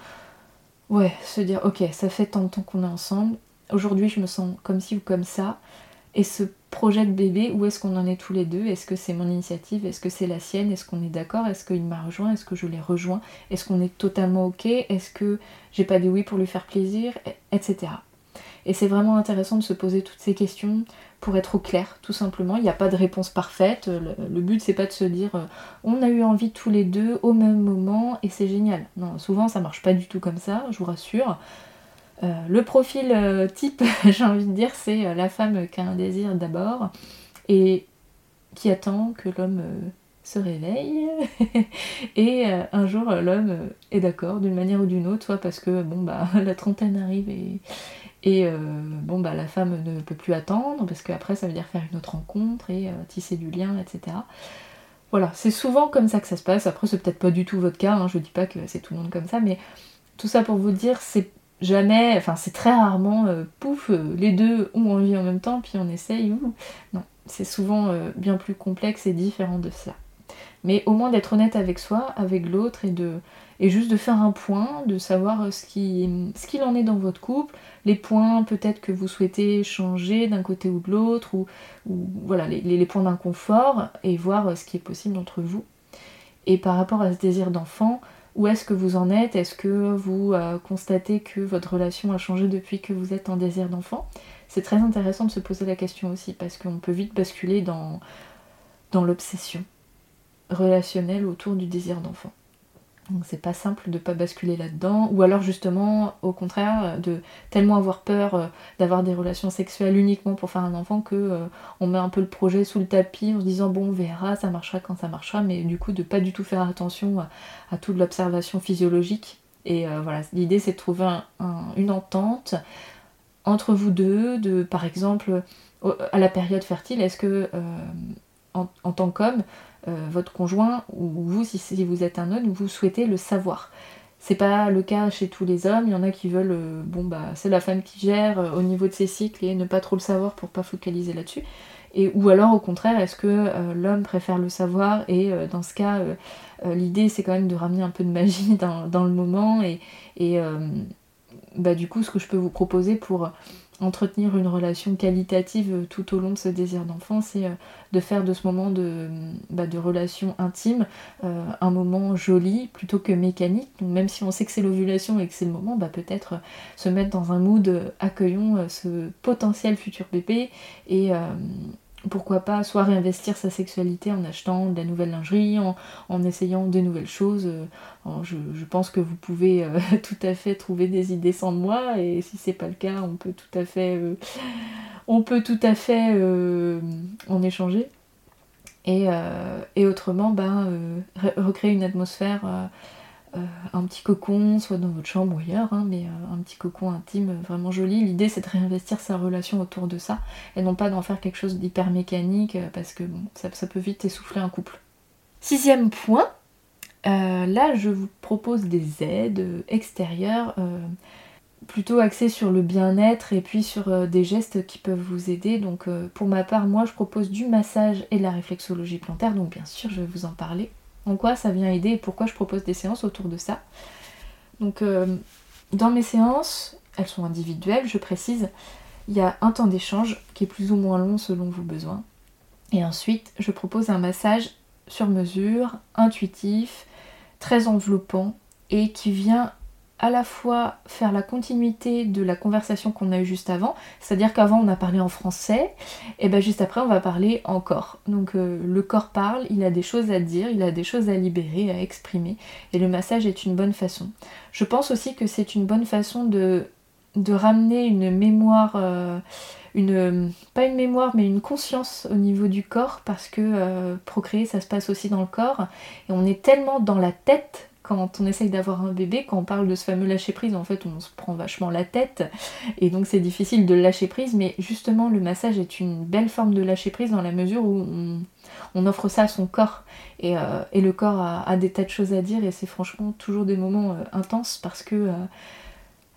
ouais, se dire ok, ça fait tant de temps qu'on est ensemble, aujourd'hui je me sens comme ci ou comme ça, et ce projet de bébé, où est-ce qu'on en est tous les deux? Est-ce que c'est mon initiative? Est-ce que c'est la sienne? Est-ce qu'on est, d'accord? Est-ce qu'il m'a rejoint? Est-ce que je l'ai rejoint? Est-ce qu'on est totalement ok? Est-ce que j'ai pas dit oui pour lui faire plaisir? Etc. Et c'est vraiment intéressant de se poser toutes ces questions pour être au clair, tout simplement. Il n'y a pas de réponse parfaite. Le, but, c'est pas de se dire euh, on a eu envie tous les deux au même moment et c'est génial. Non, souvent ça marche pas du tout comme ça, je vous rassure. Euh, le profil euh, type, j'ai envie de dire, c'est la femme qui a un désir d'abord et qui attend que l'homme se réveille et un jour l'homme est d'accord d'une manière ou d'une autre, soit parce que bon bah la trentaine arrive et, et euh, bon, bah, la femme ne peut plus attendre parce qu'après, ça veut dire faire une autre rencontre et euh, tisser du lien, etc. Voilà, c'est souvent comme ça que ça se passe. Après, c'est peut-être pas du tout votre cas, hein. je dis pas que c'est tout le monde comme ça, mais tout ça pour vous dire, c'est jamais, enfin, c'est très rarement, euh, pouf, les deux ont envie en même temps, puis on essaye, ou. Non, c'est souvent bien plus complexe et différent de ça. Mais au moins d'être honnête avec soi, avec l'autre et de et juste de faire un point, de savoir ce qu'il ce qu'il en est dans votre couple, les points peut-être que vous souhaitez changer d'un côté ou de l'autre, ou, voilà, les, points d'inconfort, et voir ce qui est possible entre vous. Et par rapport à ce désir d'enfant, où est-ce que vous en êtes? Est-ce que vous euh, constatez que votre relation a changé depuis que vous êtes en désir d'enfant? C'est très intéressant de se poser la question aussi, parce qu'on peut vite basculer dans, dans l'obsession relationnelle autour du désir d'enfant. Donc c'est pas simple de pas basculer là-dedans, ou alors justement au contraire de tellement avoir peur euh, d'avoir des relations sexuelles uniquement pour faire un enfant que euh, on met un peu le projet sous le tapis en se disant bon on verra, ça marchera quand ça marchera, mais du coup de pas du tout faire attention à, toute l'observation physiologique. Et euh, voilà, l'idée c'est de trouver une entente entre vous deux, de par exemple à la période fertile, est-ce que en tant qu'homme, euh, votre conjoint ou vous, si, vous êtes un homme, vous souhaitez le savoir. C'est pas le cas chez tous les hommes, il y en a qui veulent, euh, bon bah c'est la femme qui gère euh, au niveau de ses cycles et ne pas trop le savoir pour pas focaliser là-dessus. Et, ou alors au contraire, est-ce que l'homme préfère le savoir et dans ce cas, l'idée c'est quand même de ramener un peu de magie dans, le moment et, et bah, du coup ce que je peux vous proposer pour entretenir une relation qualitative tout au long de ce désir d'enfant, c'est euh, de faire de ce moment de, bah, de relation intime euh, un moment joli plutôt que mécanique. Donc même si on sait que c'est l'ovulation et que c'est le moment, bah, peut-être euh, se mettre dans un mood accueillons ce potentiel futur bébé et pourquoi pas soit réinvestir sa sexualité en achetant de la nouvelle lingerie, en, essayant de nouvelles choses. Euh, je, pense que vous pouvez euh, tout à fait trouver des idées sans moi et si c'est pas le cas, on peut tout à fait, euh, en échanger. Et, autrement, ben, recréer une atmosphère un petit cocon, soit dans votre chambre ou ailleurs, hein, mais euh, un petit cocon intime vraiment joli. L'idée c'est de réinvestir sa relation autour de ça et non pas d'en faire quelque chose d'hyper mécanique euh, parce que bon, ça, peut vite essouffler un couple. Sixième point, là je vous propose des aides extérieures plutôt axées sur le bien-être et puis sur des gestes qui peuvent vous aider. Donc pour ma part, moi je propose du massage et de la réflexologie plantaire, donc bien sûr je vais vous en parler en quoi ça vient aider et pourquoi je propose des séances autour de ça. Donc euh, dans mes séances, elles sont individuelles, je précise, il y a un temps d'échange qui est plus ou moins long selon vos besoins. Et ensuite, je propose un massage sur mesure, intuitif, très enveloppant et qui vient à la fois faire la continuité de la conversation qu'on a eue juste avant, c'est-à-dire qu'avant on a parlé en français, et bien juste après on va parler en corps. Donc euh, le corps parle, il a des choses à dire, il a des choses à libérer, à exprimer, et le massage est une bonne façon. Je pense aussi que c'est une bonne façon de, ramener une mémoire, euh, une, pas une mémoire, mais une conscience au niveau du corps, parce que euh, procréer ça se passe aussi dans le corps, et on est tellement dans la tête quand on essaye d'avoir un bébé, quand on parle de ce fameux lâcher prise, en fait on se prend vachement la tête. Et donc c'est difficile de lâcher prise, mais justement le massage est une belle forme de lâcher prise dans la mesure où on, offre ça à son corps. Et, euh, le corps a, des tas de choses à dire et c'est franchement toujours des moments euh, intenses parce que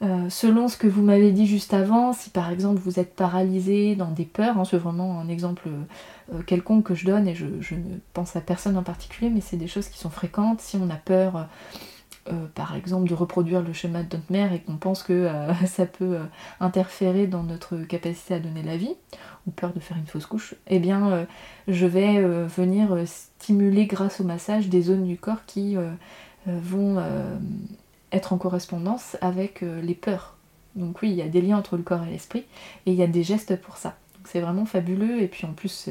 euh, selon ce que vous m'avez dit juste avant, si par exemple vous êtes paralysé dans des peurs, hein, c'est vraiment un exemple quelconque que je donne et je, ne pense à personne en particulier, mais c'est des choses qui sont fréquentes. Si on a peur euh, par exemple de reproduire le schéma de notre mère et qu'on pense que euh, ça peut euh, interférer dans notre capacité à donner la vie, ou peur de faire une fausse couche, eh bien je vais venir stimuler grâce au massage des zones du corps qui vont être en correspondance avec les peurs. Donc oui, il y a des liens entre le corps et l'esprit, et il y a des gestes pour ça. C'est vraiment fabuleux, et puis en plus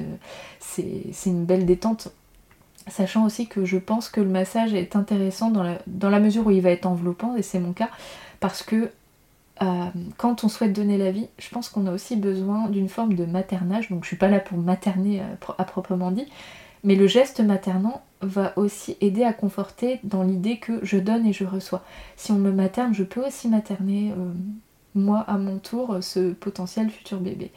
c'est une belle détente Sachant aussi que je pense que le massage est intéressant dans la, mesure où il va être enveloppant, et c'est mon cas, parce que euh, quand on souhaite donner la vie, je pense qu'on a aussi besoin d'une forme de maternage. Donc je suis pas là pour materner euh, à, proprement dit, mais le geste maternant va aussi aider à conforter dans l'idée que je donne et je reçois. Si on me materne, je peux aussi materner euh, moi à mon tour ce potentiel futur bébé.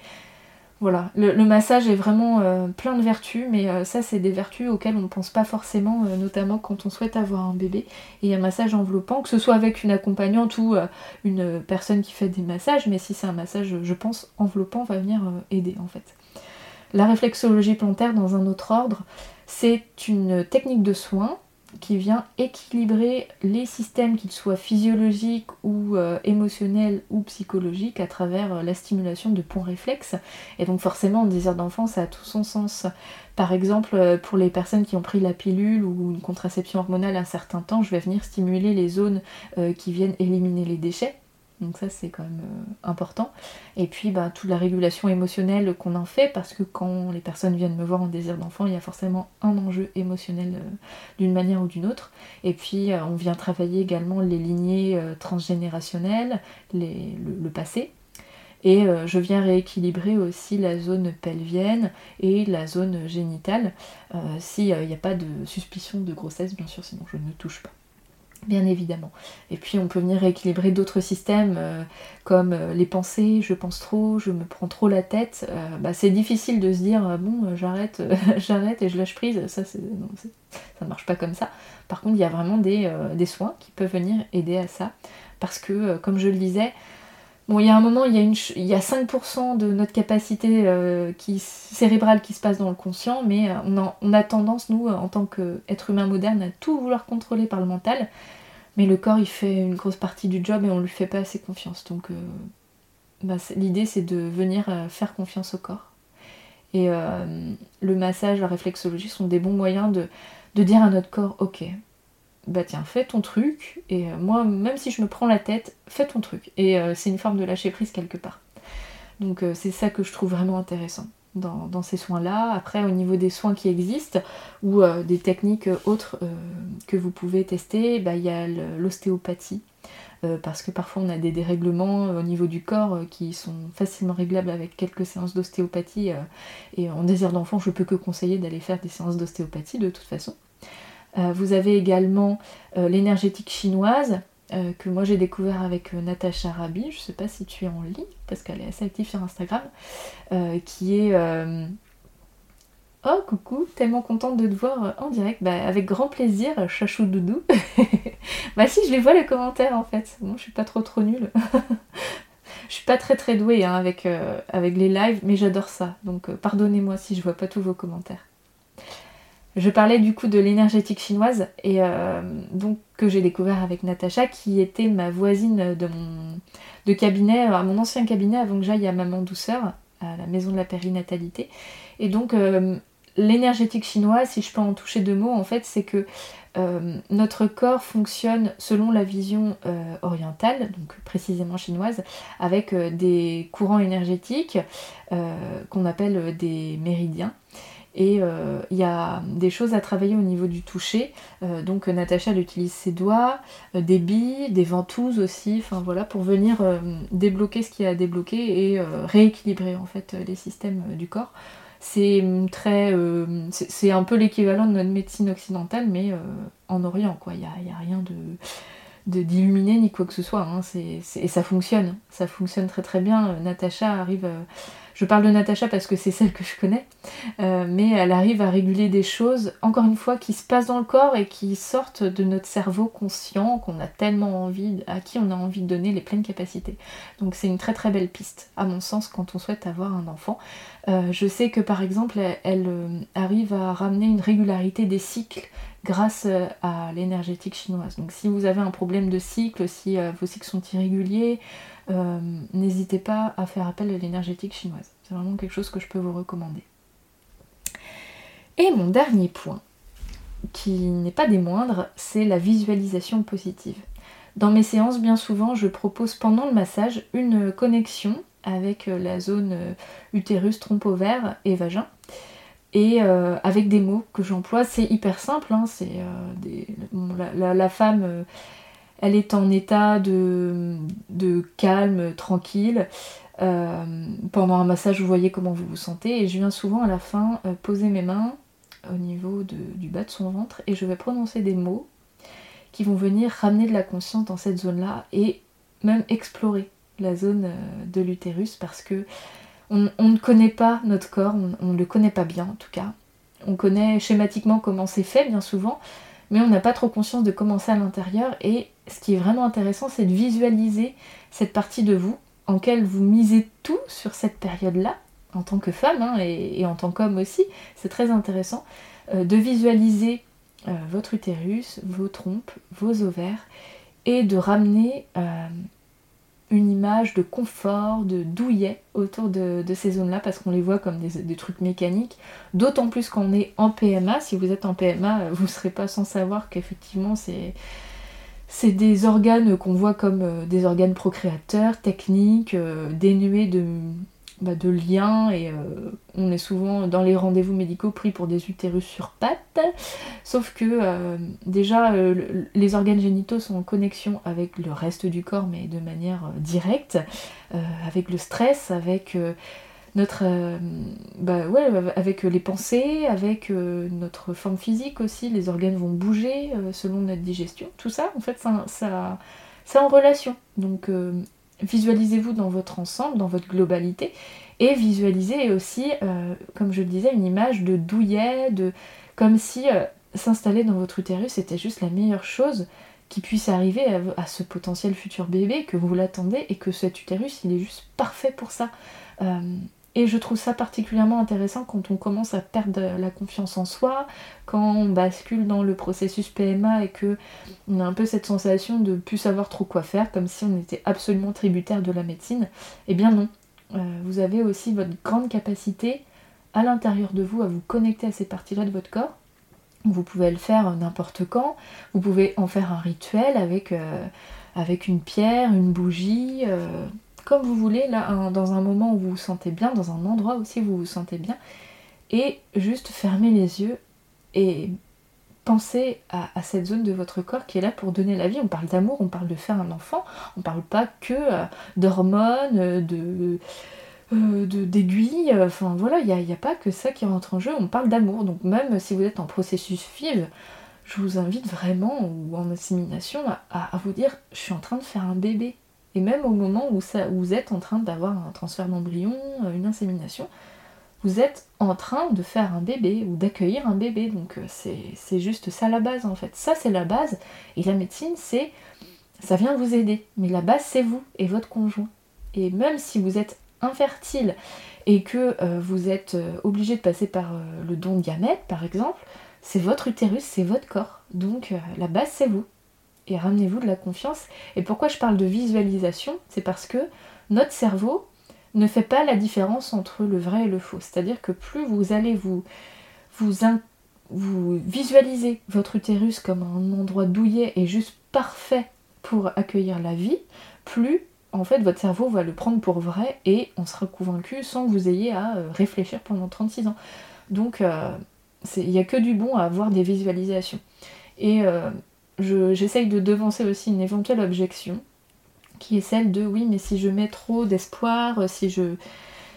Voilà, le, massage est vraiment euh, plein de vertus, mais euh, ça c'est des vertus auxquelles on ne pense pas forcément, euh, notamment quand on souhaite avoir un bébé. Et un massage enveloppant, que ce soit avec une accompagnante ou une personne qui fait des massages, mais si c'est un massage, je pense, enveloppant, va venir aider en fait. La réflexologie plantaire dans un autre ordre, c'est une technique de soin qui vient équilibrer les systèmes, qu'ils soient physiologiques ou euh, émotionnels ou psychologiques, à travers euh, la stimulation de ponts réflexes. Et donc forcément, le désir d'enfant, ça a tout son sens. Par exemple, euh, pour les personnes qui ont pris la pilule ou une contraception hormonale un certain temps, je vais venir stimuler les zones qui viennent éliminer les déchets. Donc ça c'est quand même euh, important. Et puis bah, toute la régulation émotionnelle qu'on en fait, parce que quand les personnes viennent me voir en désir d'enfant, il y a forcément un enjeu émotionnel euh, d'une manière ou d'une autre. Et puis euh, on vient travailler également les lignées transgénérationnelles, le, passé. Et je viens rééquilibrer aussi la zone pelvienne et la zone génitale, s'il n'y a pas de suspicion de grossesse, bien sûr, sinon je ne touche pas bien évidemment. Et puis on peut venir rééquilibrer d'autres systèmes euh, comme euh, les pensées, je pense trop, je me prends trop la tête. Euh, bah, c'est difficile de se dire bon j'arrête, j'arrête et je lâche prise. Ça, ça ne marche pas comme ça. Par contre, il y a vraiment des, soins qui peuvent venir aider à ça. Parce que, comme je le disais, Bon, il y a un moment, il y a, une, il y a 5% de notre capacité euh, cérébrale qui se passe dans le conscient, mais euh, on a, tendance, nous, en tant qu'être humain moderne, à tout vouloir contrôler par le mental. Mais le corps, il fait une grosse partie du job et on lui fait pas assez confiance. Donc, euh, bah, l'idée, c'est de venir faire confiance au corps. Et le massage, la réflexologie sont des bons moyens de dire à notre corps, ok, bah tiens, fais ton truc, et euh, moi, même si je me prends la tête, fais ton truc. Et euh, c'est une forme de lâcher prise quelque part. Donc euh, c'est ça que je trouve vraiment intéressant dans, ces soins-là. Après, au niveau des soins qui existent, ou des techniques autres que vous pouvez tester, bah, il y a l'ostéopathie. parce que parfois on a des dérèglements au niveau du corps qui sont facilement réglables avec quelques séances d'ostéopathie. et en désir d'enfant, je peux que conseiller d'aller faire des séances d'ostéopathie de toute façon. Euh, vous avez également euh, l'énergétique chinoise, euh, que moi j'ai découvert avec Natacha Rabi, je sais pas si tu es en ligne, parce qu'elle est assez active sur Instagram, qui est... Oh coucou, tellement contente de te voir en direct, bah, avec grand plaisir, chachou doudou. bah si, je les vois les commentaires en fait, bon je suis pas trop trop nulle. je suis pas très très douée hein, avec, avec les lives, mais j'adore ça, donc pardonnez-moi si je vois pas tous vos commentaires. Je parlais du coup de l'énergétique chinoise et euh, donc que j'ai découvert avec Natacha qui était ma voisine de mon de cabinet, à mon ancien cabinet avant que j'aille à Maman Douceur, à la maison de la périnatalité. Et donc euh, l'énergétique chinoise, si je peux en toucher deux mots, en fait c'est que euh, notre corps fonctionne selon la vision orientale, donc précisément chinoise, avec des courants énergétiques qu'on appelle des méridiens. Et euh, il y a des choses à travailler au niveau du toucher. Euh, donc Natacha elle utilise ses doigts, euh, des billes, des ventouses aussi, enfin voilà, pour venir débloquer ce qu'il y a à débloquer et rééquilibrer en fait les systèmes du corps. C'est très, c'est un peu l'équivalent de notre médecine occidentale, mais en Orient quoi. Il n'y a, rien de d'illuminé ni quoi que ce soit. Hein. et ça fonctionne, ça fonctionne très très bien. Natacha arrive Je parle de Natacha parce que c'est celle que je connais, euh, mais elle arrive à réguler des choses, encore une fois, qui se passent dans le corps et qui sortent de notre cerveau conscient, qu'on a tellement envie, à qui on a envie de donner les pleines capacités. Donc c'est une très très belle piste, à mon sens, quand on souhaite avoir un enfant. Euh, je sais que par exemple, elle, euh, arrive à ramener une régularité des cycles grâce à l'énergétique chinoise. Donc si vous avez un problème de cycle, si vos cycles sont irréguliers, euh, n'hésitez pas à faire appel à l'énergétique chinoise. C'est vraiment quelque chose que je peux vous recommander. Et mon dernier point, qui n'est pas des moindres, c'est la visualisation positive. Dans mes séances, bien souvent, je propose pendant le massage une connexion avec euh, la zone euh, utérus, trompe ovaire et vagin. Et avec des mots que j'emploie, c'est hyper simple. Hein, c'est la, femme elle est en état de, calme, tranquille. Euh, pendant un massage, vous voyez comment vous vous sentez. Et je viens souvent à la fin euh, poser mes mains au niveau du bas de son ventre et je vais prononcer des mots qui vont venir ramener de la conscience dans cette zone-là et même explorer la zone euh, de l'utérus parce que on, ne connaît pas notre corps, on ne le connaît pas bien en tout cas. On connaît schématiquement comment c'est fait bien souvent, mais on n'a pas trop conscience de comment c'est à l'intérieur et ce qui est vraiment intéressant, c'est de visualiser cette partie de vous en laquelle vous misez tout sur cette période-là, en tant que femme hein, et, en tant qu'homme aussi. C'est très intéressant euh, de visualiser euh, votre utérus, vos trompes, vos ovaires et de ramener euh, une image de confort, de douillet autour de, ces zones-là parce qu'on les voit comme des, trucs mécaniques. D'autant plus quand on est en PMA. Si vous êtes en PMA, vous ne serez pas sans savoir qu'effectivement c'est c'est des organes qu'on voit comme euh, des organes procréateurs, techniques, euh, dénués de, bah, de liens et euh, on est souvent dans les rendez-vous médicaux pris pour des utérus sur pattes. Sauf que déjà les organes génitaux sont en connexion avec le reste du corps mais de manière directe, avec le stress, avec notre euh, bah ouais avec les pensées avec euh, notre forme physique aussi. Les organes vont bouger euh, selon notre digestion. Tout ça en fait ça c'est en relation. Donc visualisez-vous dans votre ensemble dans votre globalité et visualisez aussi comme je le disais une image de douillet de comme si s'installer dans votre utérus c'était juste la meilleure chose qui puisse arriver à, à, ce potentiel futur bébé que vous l'attendez et que cet utérus il est juste parfait pour ça et je trouve ça particulièrement intéressant quand on commence à perdre la confiance en soi, quand on bascule dans le processus PMA et que on a un peu cette sensation de plus savoir trop quoi faire, comme si on était absolument tributaire de la médecine. Eh bien non, euh, vous avez aussi votre grande capacité à l'intérieur de vous à vous connecter à ces parties-là de votre corps. Vous pouvez le faire n'importe quand, vous pouvez en faire un rituel avec, euh, une pierre, une bougie. Euh, comme vous voulez, là, dans un moment où vous vous sentez bien, dans un endroit aussi où vous vous sentez bien, et juste fermer les yeux et penser à, cette zone de votre corps qui est là pour donner la vie. On parle d'amour, on parle de faire un enfant, on parle pas que euh, d'hormones, euh, de d'aiguilles, enfin voilà, il n'y a, pas que ça qui rentre en jeu, on parle d'amour. Donc même si vous êtes en processus FIV, je vous invite vraiment, ou en assimilation, à vous dire, je suis en train de faire un bébé. Et même au moment où, vous êtes en train d'avoir un transfert d'embryon, euh, une insémination, vous êtes en train de faire un bébé ou d'accueillir un bébé. Donc euh, c'est juste ça la base en fait. Ça c'est la base. Et la médecine c'est ça vient vous aider. Mais la base c'est vous et votre conjoint. Et même si vous êtes infertile et que euh, vous êtes obligé de passer par le don de gamètes par exemple, c'est votre utérus, c'est votre corps. Donc la base c'est vous et ramenez-vous de la confiance. Et pourquoi je parle de visualisation? C'est parce que notre cerveau ne fait pas la différence entre le vrai et le faux. C'est-à-dire que plus vous allez vous, vous, vous visualiser votre utérus comme un endroit douillet et juste parfait pour accueillir la vie, plus en fait votre cerveau va le prendre pour vrai et on sera convaincu sans que vous ayez à euh, réfléchir pendant 36 ans. Donc euh, il n'y a que du bon à avoir des visualisations. Et euh, j'essaye de devancer aussi une éventuelle objection, qui est celle de oui, mais si je mets trop d'espoir, si je,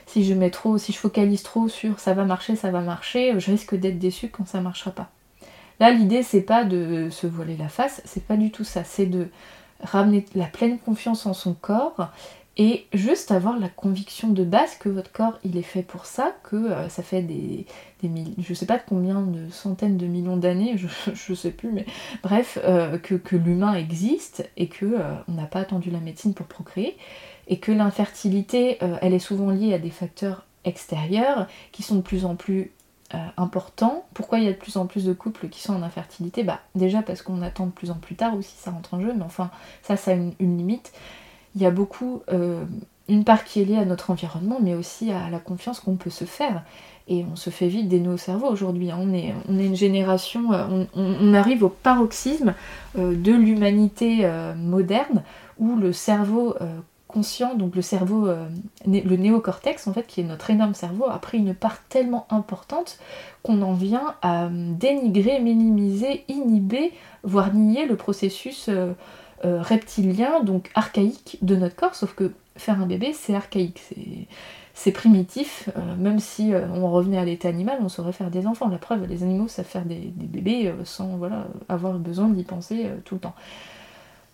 si je mets trop, si je focalise trop sur ça va marcher, ça va marcher, je risque d'être déçu quand ça marchera pas. Là, l'idée, c'est pas de se voiler la face, c'est pas du tout ça, c'est de ramener la pleine confiance en son corps et juste avoir la conviction de base que votre corps il est fait pour ça, que euh, ça fait des, des je sais pas combien de centaines de millions d'années, je, je sais plus, mais bref, euh, que, l'humain existe et que euh, on n'a pas attendu la médecine pour procréer, et que l'infertilité elle est souvent liée à des facteurs extérieurs qui sont de plus en plus importants. Pourquoi il y a de plus en plus de couples qui sont en infertilité? Bah déjà parce qu'on attend de plus en plus tard aussi ça rentre en jeu, mais enfin ça ça a une limite il y a beaucoup euh, une part qui est liée à notre environnement, mais aussi à la confiance qu'on peut se faire. Et on se fait vite des nœuds au cerveau aujourd'hui. Hein. On, est, on est une génération, euh, on, arrive au paroxysme euh, de l'humanité moderne où le cerveau conscient, donc le cerveau, le néocortex en fait, qui est notre énorme cerveau, a pris une part tellement importante qu'on en vient à dénigrer, minimiser, inhiber, voire nier le processus euh, reptilien, donc archaïque de notre corps, sauf que faire un bébé, c'est archaïque, c'est primitif, euh, même si euh, on revenait à l'état animal, on saurait faire des enfants. La preuve, les animaux savent faire des, bébés sans voilà, avoir besoin d'y penser tout le temps.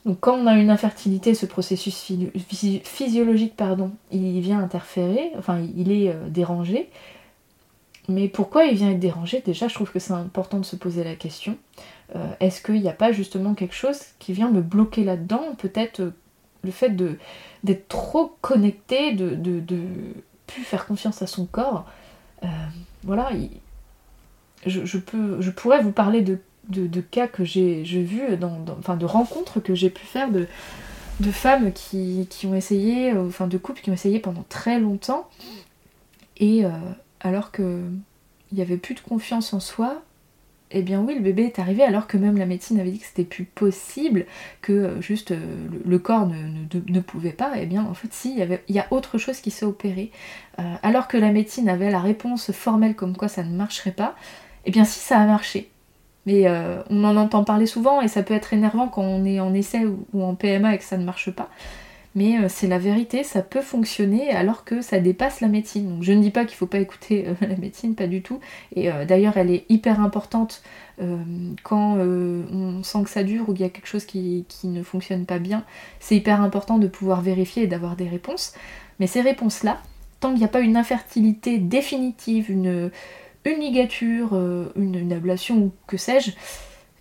Donc quand on a une infertilité, ce processus physiologique, pardon, il vient interférer, enfin il est dérangé. Mais pourquoi il vient être dérangé? Déjà, je trouve que c'est important de se poser la question. Euh, est-ce qu'il n'y a pas justement quelque chose qui vient me bloquer là-dedans? Peut-être euh, le fait d'être trop connecté, de, de, plus faire confiance à son corps. Euh, voilà, je, pourrais vous parler de, cas que j'ai vus, enfin de rencontres que j'ai pu faire de, de femmes qui, ont essayé, enfin de couples qui ont essayé pendant très longtemps, et alors qu'il n'y avait plus de confiance en soi, eh bien oui, le bébé est arrivé alors que même la médecine avait dit que c'était plus possible, que euh, juste euh, le, corps ne, pouvait pas. Eh bien en fait si, il y, a autre chose qui s'est opéré. Euh, alors que la médecine avait la réponse formelle comme quoi ça ne marcherait pas, eh bien si ça a marché. Mais on en entend parler souvent et ça peut être énervant quand on est en essai ou en PMA et que ça ne marche pas mais euh, c'est la vérité, ça peut fonctionner alors que ça dépasse la médecine. Donc je ne dis pas qu'il ne faut pas écouter euh, la médecine, pas du tout. Et euh, d'ailleurs, elle est hyper importante quand on sent que ça dure ou qu'il y a quelque chose qui, ne fonctionne pas bien. C'est hyper important de pouvoir vérifier et d'avoir des réponses. Mais ces réponses-là, tant qu'il n'y a pas une infertilité définitive, une, ligature, une, une ablation ou que sais-je,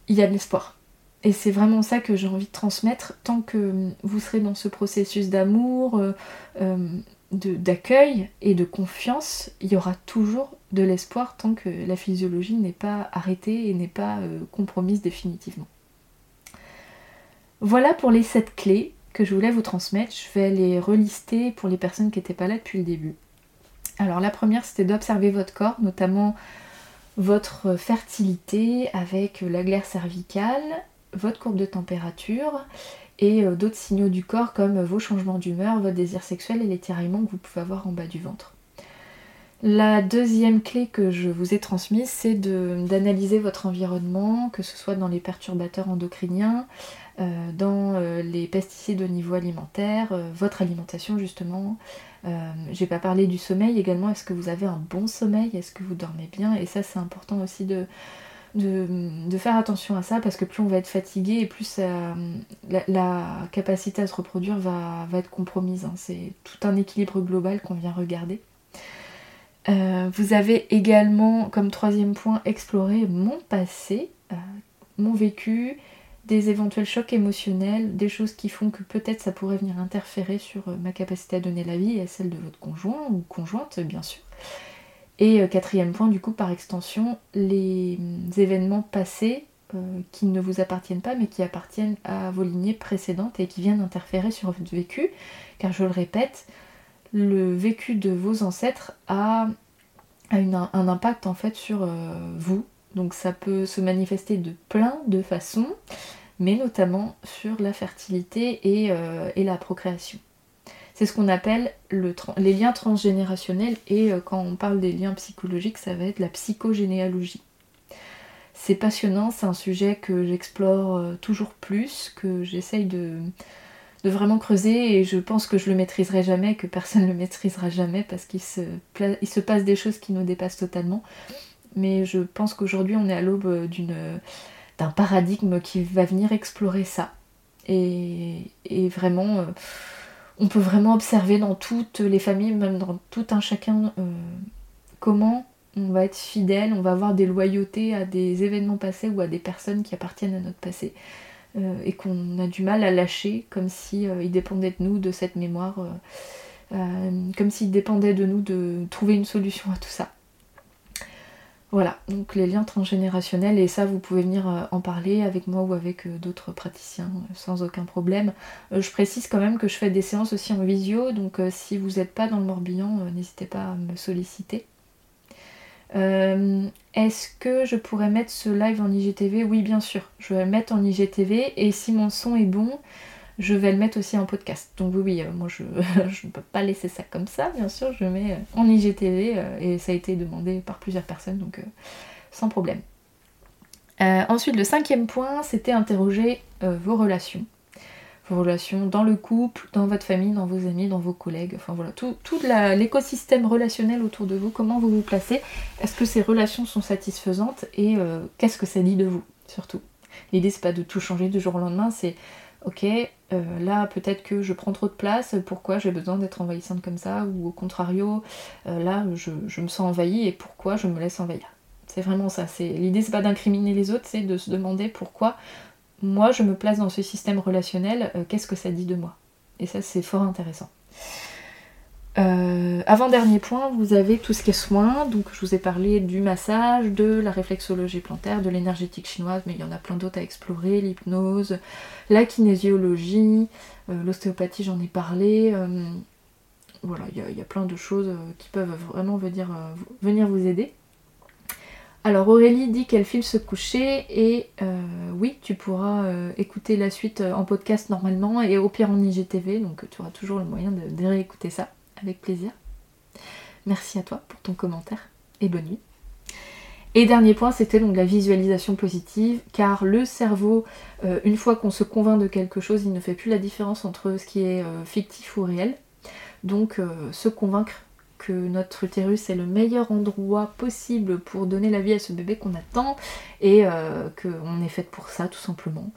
il y a de l'espoir. Et c'est vraiment ça que j'ai envie de transmettre tant que vous serez dans ce processus d'amour, euh, euh, d'accueil et de confiance, il y aura toujours de l'espoir tant que la physiologie n'est pas arrêtée et n'est pas euh, compromise définitivement. Voilà pour les 7 clés que je voulais vous transmettre. Je vais les relister pour les personnes qui n'étaient pas là depuis le début. Alors la première c'était d'observer votre corps, notamment votre fertilité avec la glaire cervicale, votre courbe de température et euh, d'autres signaux du corps comme vos changements d'humeur, votre désir sexuel et les tiraillements que vous pouvez avoir en bas du ventre. La deuxième clé que je vous ai transmise, c'est d'analyser votre environnement, que ce soit dans les perturbateurs endocriniens, euh, dans euh, les pesticides au niveau alimentaire, votre alimentation justement. J'ai pas parlé du sommeil également. Est-ce que vous avez un bon sommeil? Est-ce que vous dormez bien? Et ça, c'est important aussi de, de, faire attention à ça parce que plus on va être fatigué et plus la, capacité à se reproduire va, être compromise. Hein. C'est tout un équilibre global qu'on vient regarder. Euh, vous avez également comme troisième point exploré mon passé, euh, mon vécu, des éventuels chocs émotionnels, des choses qui font que peut-être ça pourrait venir interférer sur euh, ma capacité à donner la vie et celle de votre conjoint ou conjointe bien sûr. Et euh, quatrième point, du coup, par extension, les euh, événements passés euh, qui ne vous appartiennent pas, mais qui appartiennent à vos lignées précédentes et qui viennent interférer sur votre vécu. Car je le répète, le vécu de vos ancêtres a, un impact en fait sur vous. Donc ça peut se manifester de plein de façons, mais notamment sur la fertilité et la procréation. C'est ce qu'on appelle les liens transgénérationnels et euh, quand on parle des liens psychologiques, ça va être la psychogénéalogie. C'est passionnant, c'est un sujet que j'explore euh, toujours plus, que j'essaye de, vraiment creuser et je pense que je le maîtriserai jamais, que personne ne le maîtrisera jamais parce qu'il se, se passe des choses qui nous dépassent totalement. Mais je pense qu'aujourd'hui on est à l'aube euh, d'un paradigme qui va venir explorer ça. Et, vraiment on peut vraiment observer dans toutes les familles, même dans tout un chacun, comment on va être fidèle, on va avoir des loyautés à des événements passés ou à des personnes qui appartiennent à notre passé. et qu'on a du mal à lâcher comme si il dépendait de nous, de cette mémoire, comme s'il dépendait de nous de trouver une solution à tout ça. Voilà, donc les liens transgénérationnels, et ça vous pouvez venir euh, en parler avec moi ou avec euh, d'autres praticiens euh, sans aucun problème. je précise quand même que je fais des séances aussi en visio, donc si vous n'êtes pas dans le Morbihan, n'hésitez pas à me solliciter. Est-ce que je pourrais mettre ce live en IGTV Oui, bien sûr, je vais le mettre en IGTV, et si mon son est bon, je vais le mettre aussi en podcast. Donc oui, euh, moi je ne peux pas laisser ça comme ça, bien sûr, je mets euh, en IGTV euh, et ça a été demandé par plusieurs personnes, donc sans problème. ensuite, le cinquième point, c'était interroger vos relations. Vos relations dans le couple, dans votre famille, dans vos amis, dans vos collègues, enfin voilà, tout, tout l'écosystème relationnel autour de vous, comment vous vous placez, est-ce que ces relations sont satisfaisantes et qu'est-ce que ça dit de vous, surtout? L'idée c'est pas de tout changer du jour au lendemain, c'est ok, euh, là peut-être que je prends trop de place, pourquoi j'ai besoin d'être envahissante comme ça, ou au contrario, euh, là je, me sens envahie et pourquoi je me laisse envahir? C'est vraiment ça, c'est l'idée c'est pas d'incriminer les autres, c'est de se demander pourquoi moi je me place dans ce système relationnel, euh, qu'est-ce que ça dit de moi? Et ça c'est fort intéressant. Euh, avant-dernier point, vous avez tout ce qui est soins. Donc, je vous ai parlé du massage, de la réflexologie plantaire, de l'énergétique chinoise, mais il y en a plein d'autres à explorer l'hypnose, la kinésiologie, euh, l'ostéopathie, j'en ai parlé. Euh, voilà, il y, a plein de choses qui peuvent vraiment venir, venir vous aider. Alors Aurélie dit qu'elle file se coucher et oui, tu pourras écouter la suite en podcast normalement et au pire en IGTV, donc tu auras toujours le moyen de réécouter ça avec plaisir. Merci à toi pour ton commentaire et bonne nuit. Et dernier point, c'était donc la visualisation positive, car le cerveau, euh, une fois qu'on se convainc de quelque chose, il ne fait plus la différence entre ce qui est euh, fictif ou réel. Donc euh, se convaincre que notre utérus est le meilleur endroit possible pour donner la vie à ce bébé qu'on attend et qu'on est faite pour ça tout simplement.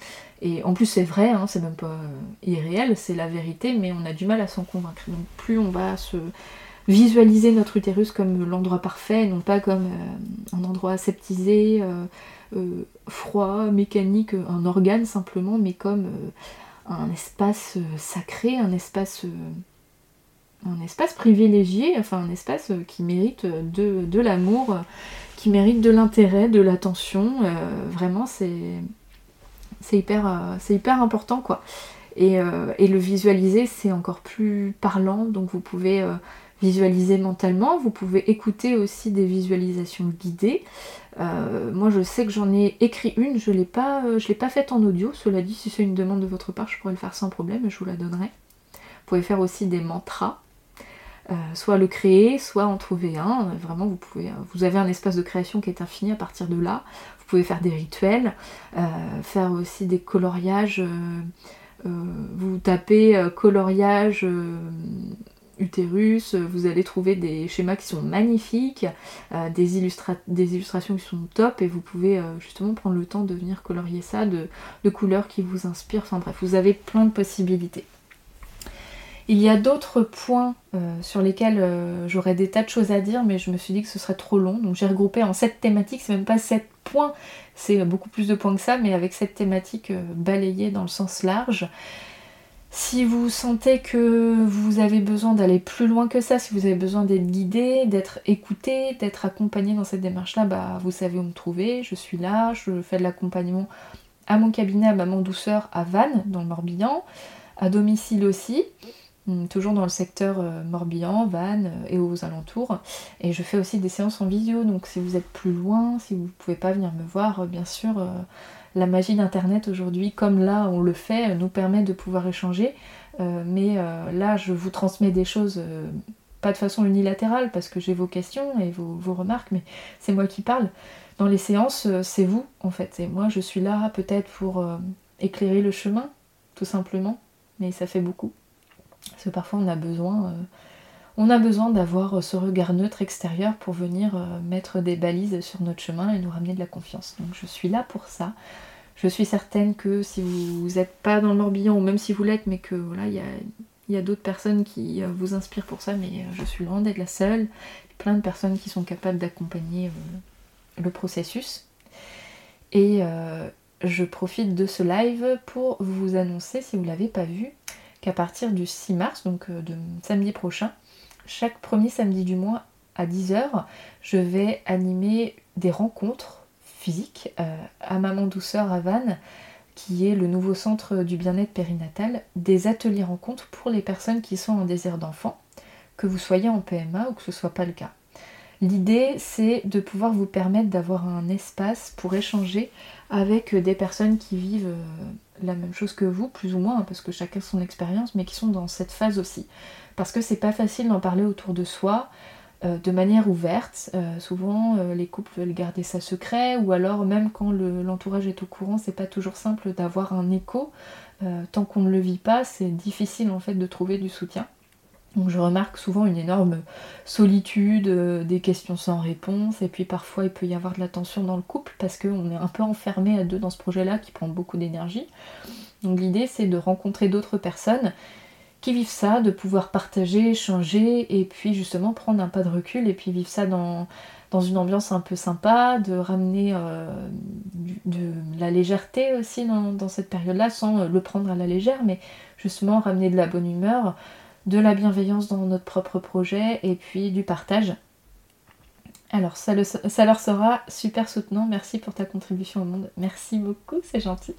Et en plus, c'est vrai, hein, c'est même pas euh, irréel, c'est la vérité, mais on a du mal à s'en convaincre. Donc, plus on va se visualiser notre utérus comme l'endroit parfait, non pas comme euh, un endroit aseptisé, euh, froid, mécanique, un organe simplement, mais comme un espace sacré, un espace un espace privilégié, enfin un espace qui mérite de, de l'amour, qui mérite de l'intérêt, de l'attention. vraiment, c'est hyper, euh, hyper important quoi. Euh, et, le visualiser, c'est encore plus parlant, donc vous pouvez euh, visualiser mentalement, vous pouvez écouter aussi des visualisations guidées. moi je sais que j'en ai écrit une, je ne l'ai pas, pas faite en audio, cela dit si c'est une demande de votre part je pourrais le faire sans problème, je vous la donnerai. Vous pouvez faire aussi des mantras, soit le créer, soit en trouver un. Vraiment, vous pouvez, vous avez un espace de création qui est infini à partir de là. Vous pouvez faire des rituels, euh, faire aussi des coloriages. Euh, euh, vous tapez coloriage utérus, vous allez trouver des schémas qui sont magnifiques, des, illustrations qui sont top et vous pouvez justement prendre le temps de venir colorier ça de, de couleurs qui vous inspirent. Enfin bref, vous avez plein de possibilités. Il y a d'autres points euh, sur lesquels euh, j'aurais des tas de choses à dire, mais je me suis dit que ce serait trop long. Donc j'ai regroupé en sept thématiques, c'est même pas sept points, c'est beaucoup plus de points que ça, mais avec cette thématique euh, balayée dans le sens large. Si vous sentez que vous avez besoin d'aller plus loin que ça, si vous avez besoin d'être guidé, d'être écouté, d'être accompagné dans cette démarche-là, bah vous savez où me trouver, je suis là, je fais de l'accompagnement à mon cabinet à Maman Douceur à Vannes, dans le Morbihan, à domicile aussi. Mm, toujours dans le secteur euh, Morbihan, Vannes euh, et aux alentours. Et je fais aussi des séances en visio, donc si vous êtes plus loin, si vous ne pouvez pas venir me voir, euh, bien sûr, la magie d'Internet aujourd'hui, comme là on le fait, nous permet de pouvoir échanger. mais là, je vous transmets des choses, pas de façon unilatérale, parce que j'ai vos questions et vos, vos remarques, mais c'est moi qui parle. Dans les séances, c'est vous, en fait. Et moi, je suis là peut-être pour éclairer le chemin, tout simplement, mais ça fait beaucoup. Parce que parfois on a besoin, euh, on a besoin d'avoir euh, ce regard neutre extérieur pour venir euh, mettre des balises sur notre chemin et nous ramener de la confiance. Donc je suis là pour ça. Je suis certaine que si vous n'êtes pas dans le Morbihan, ou même si vous l'êtes, mais que voilà, il y a Il y a d'autres personnes qui vous inspirent pour ça, mais je suis loin d'être la seule. Plein de personnes qui sont capables d'accompagner le processus. Et je profite de ce live pour vous annoncer, si vous ne l'avez pas vu, qu'à partir du 6 mars, donc de samedi prochain, chaque premier samedi du mois à 10h, je vais animer des rencontres physiques euh, à Maman Douceur à Vannes, qui est le nouveau centre du bien-être périnatal, des ateliers rencontres pour les personnes qui sont en désir d'enfant, que vous soyez en PMA ou que ce ne soit pas le cas. L'idée, c'est de pouvoir vous permettre d'avoir un espace pour échanger avec des personnes qui vivent euh, la même chose que vous, plus ou moins, hein, parce que chacun son expérience, mais qui sont dans cette phase aussi. Parce que c'est pas facile d'en parler autour de soi euh, de manière ouverte. Euh, souvent, les couples veulent garder ça secret, ou alors même quand l'entourage est au courant, c'est pas toujours simple d'avoir un écho. tant qu'on ne le vit pas, c'est difficile en fait de trouver du soutien. Donc je remarque souvent une énorme solitude, euh, des questions sans réponse, et puis parfois il peut y avoir de la tension dans le couple parce qu'on est un peu enfermé à deux dans ce projet-là qui prend beaucoup d'énergie. Donc l'idée c'est de rencontrer d'autres personnes qui vivent ça, de pouvoir partager, échanger, et puis justement prendre un pas de recul et puis vivre ça dans, une ambiance un peu sympa, de ramener euh, de la légèreté aussi dans, dans cette période-là, sans le prendre à la légère, mais justement ramener de la bonne humeur de la bienveillance dans notre propre projet et puis du partage. Alors ça, leur sera super soutenant, merci pour ta contribution au monde, merci beaucoup, c'est gentil.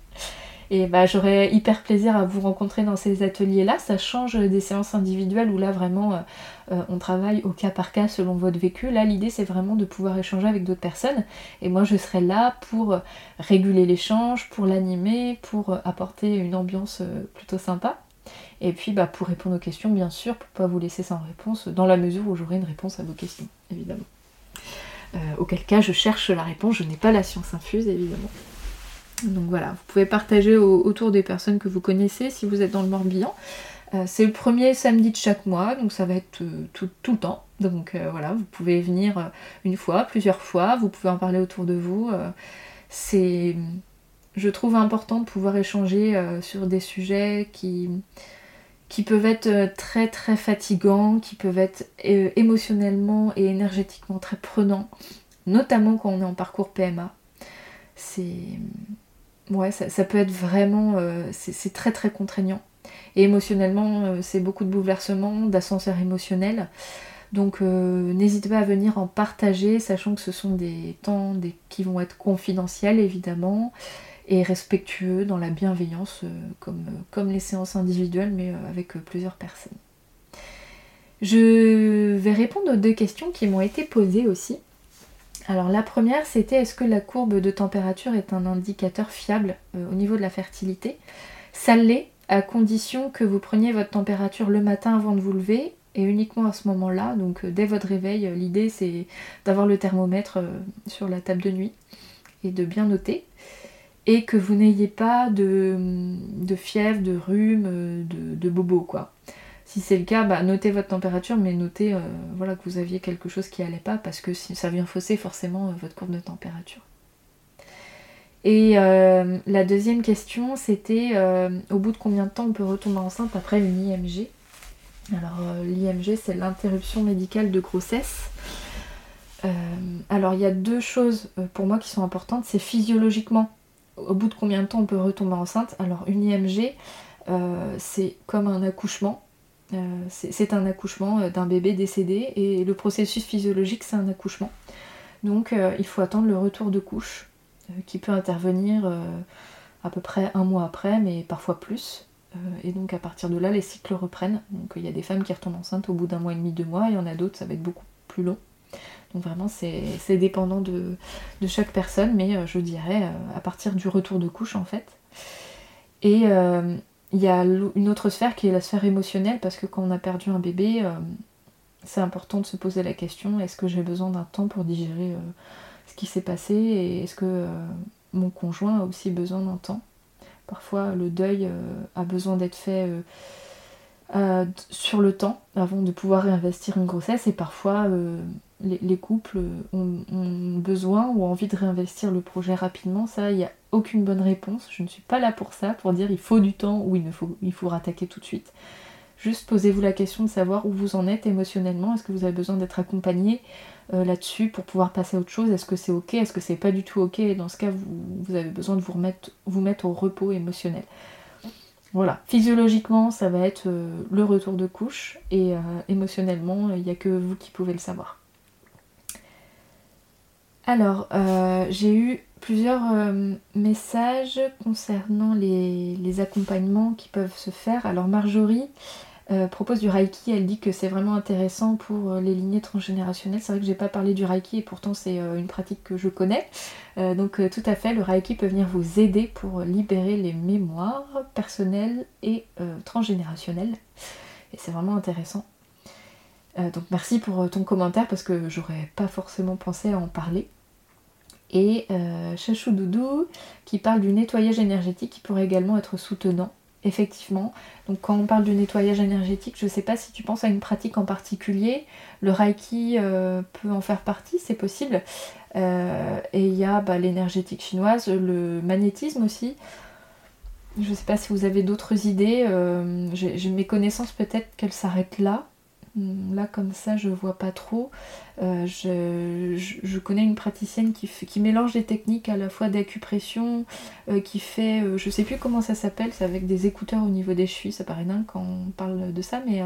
Et bah j'aurais hyper plaisir à vous rencontrer dans ces ateliers-là, ça change des séances individuelles où là vraiment euh, euh, on travaille au cas par cas selon votre vécu. Là l'idée c'est vraiment de pouvoir échanger avec d'autres personnes et moi je serai là pour réguler l'échange, pour l'animer, pour apporter une ambiance euh, plutôt sympa. Et puis bah, pour répondre aux questions, bien sûr, pour pas vous laisser sans réponse, dans la mesure où j'aurai une réponse à vos questions, évidemment. Euh, auquel cas je cherche la réponse, je n'ai pas la science infuse, évidemment. Donc voilà, vous pouvez partager autour des personnes que vous connaissez si vous êtes dans le Morbihan. Euh, c'est le premier samedi de chaque mois, donc ça va être euh, tout, le temps. Donc voilà, vous pouvez venir une fois, plusieurs fois, vous pouvez en parler autour de vous. c'est, je trouve important de pouvoir échanger sur des sujets qui, qui peuvent être euh, très très fatigants, qui peuvent être euh, émotionnellement et énergétiquement très prenants, notamment quand on est en parcours PMA. C'est. Ouais, ça, peut être vraiment. Euh, c'est très très contraignant. Et émotionnellement, c'est beaucoup de bouleversements, d'ascenseurs émotionnels. Donc n'hésitez pas à venir en partager, sachant que ce sont des temps qui vont être confidentiels évidemment et respectueux dans la bienveillance euh, comme, euh, comme les séances individuelles mais euh, avec plusieurs personnes. Je vais répondre aux deux questions qui m'ont été posées aussi. Alors la première c'était est-ce que la courbe de température est un indicateur fiable au niveau de la fertilité? Ça l'est à condition que vous preniez votre température le matin avant de vous lever et uniquement à ce moment-là, donc dès votre réveil, l'idée c'est d'avoir le thermomètre sur la table de nuit et de bien noter et que vous n'ayez pas de, fièvre, de rhume, de, bobo quoi. Si c'est le cas, bah, notez votre température, mais notez euh, voilà, que vous aviez quelque chose qui allait pas, parce que ça vient fausser forcément euh, votre courbe de température. Et euh, la deuxième question, c'était au bout de combien de temps on peut retomber enceinte après une IMG Alors l'IMG, c'est l'interruption médicale de grossesse. alors il y a deux choses pour moi qui sont importantes. C'est physiologiquement, au bout de combien de temps on peut retomber enceinte Alors une IMG, euh, c'est comme un accouchement. Euh, c'est un accouchement euh, d'un bébé décédé et le processus physiologique c'est un accouchement. Donc il faut attendre le retour de couche qui peut intervenir à peu près un mois après, mais parfois plus. et donc à partir de là, les cycles reprennent. Donc il y a des femmes qui retombent enceintes au bout d'un mois et demi, deux mois, et il y en a d'autres, ça va être beaucoup plus long. Donc vraiment c'est dépendant de, chaque personne, mais euh, je dirais euh, à partir du retour de couche en fait. Et euh, il y a une autre sphère qui est la sphère émotionnelle, parce que quand on a perdu un bébé, c'est important de se poser la question, est-ce que j'ai besoin d'un temps pour digérer ce qui s'est passé et est-ce que mon conjoint a aussi besoin d'un temps? Parfois le deuil a besoin d'être fait sur le temps avant de pouvoir réinvestir une grossesse et parfois les, couples ont, besoin ou envie de réinvestir le projet rapidement, ça, il n'y a aucune bonne réponse. Je ne suis pas là pour ça, pour dire il faut du temps ou il, faut, il faut rattaquer tout de suite. Juste posez-vous la question de savoir où vous en êtes émotionnellement. Est-ce que vous avez besoin d'être accompagné euh, là-dessus pour pouvoir passer à autre chose? Est-ce que c'est ok? Est-ce que c'est pas du tout ok? Et dans ce cas, vous, avez besoin de vous, remettre, vous mettre au repos émotionnel. Voilà, physiologiquement, ça va être euh, le retour de couche et euh, émotionnellement, il n'y a que vous qui pouvez le savoir. Alors, j'ai eu plusieurs messages concernant les, accompagnements qui peuvent se faire. Alors, Marjorie euh, propose du Reiki, elle dit que c'est vraiment intéressant pour euh, les lignées transgénérationnelles. C'est vrai que j'ai pas parlé du Reiki et pourtant c'est euh, une pratique que je connais. donc tout à fait, le Reiki peut venir vous aider pour libérer les mémoires personnelles et transgénérationnelles. Et c'est vraiment intéressant. Donc merci pour ton commentaire parce que j'aurais pas forcément pensé à en parler. Et Chachou Doudou qui parle du nettoyage énergétique qui pourrait également être soutenant effectivement. Donc quand on parle du nettoyage énergétique, je ne sais pas si tu penses à une pratique en particulier. Le Reiki euh, peut en faire partie, c'est possible. Euh, et il y a bah, l'énergétique chinoise, le magnétisme aussi. Je ne sais pas si vous avez d'autres idées. Euh, j'ai mes connaissances peut-être qu'elles s'arrêtent là. Hmm, là, comme ça, je vois pas trop. Euh, je, connais une praticienne qui, mélange des techniques à la fois d'acupression, euh, qui fait, euh, je sais plus comment ça s'appelle, c'est avec des écouteurs au niveau des chevilles, ça paraît dingue quand on parle de ça, mais,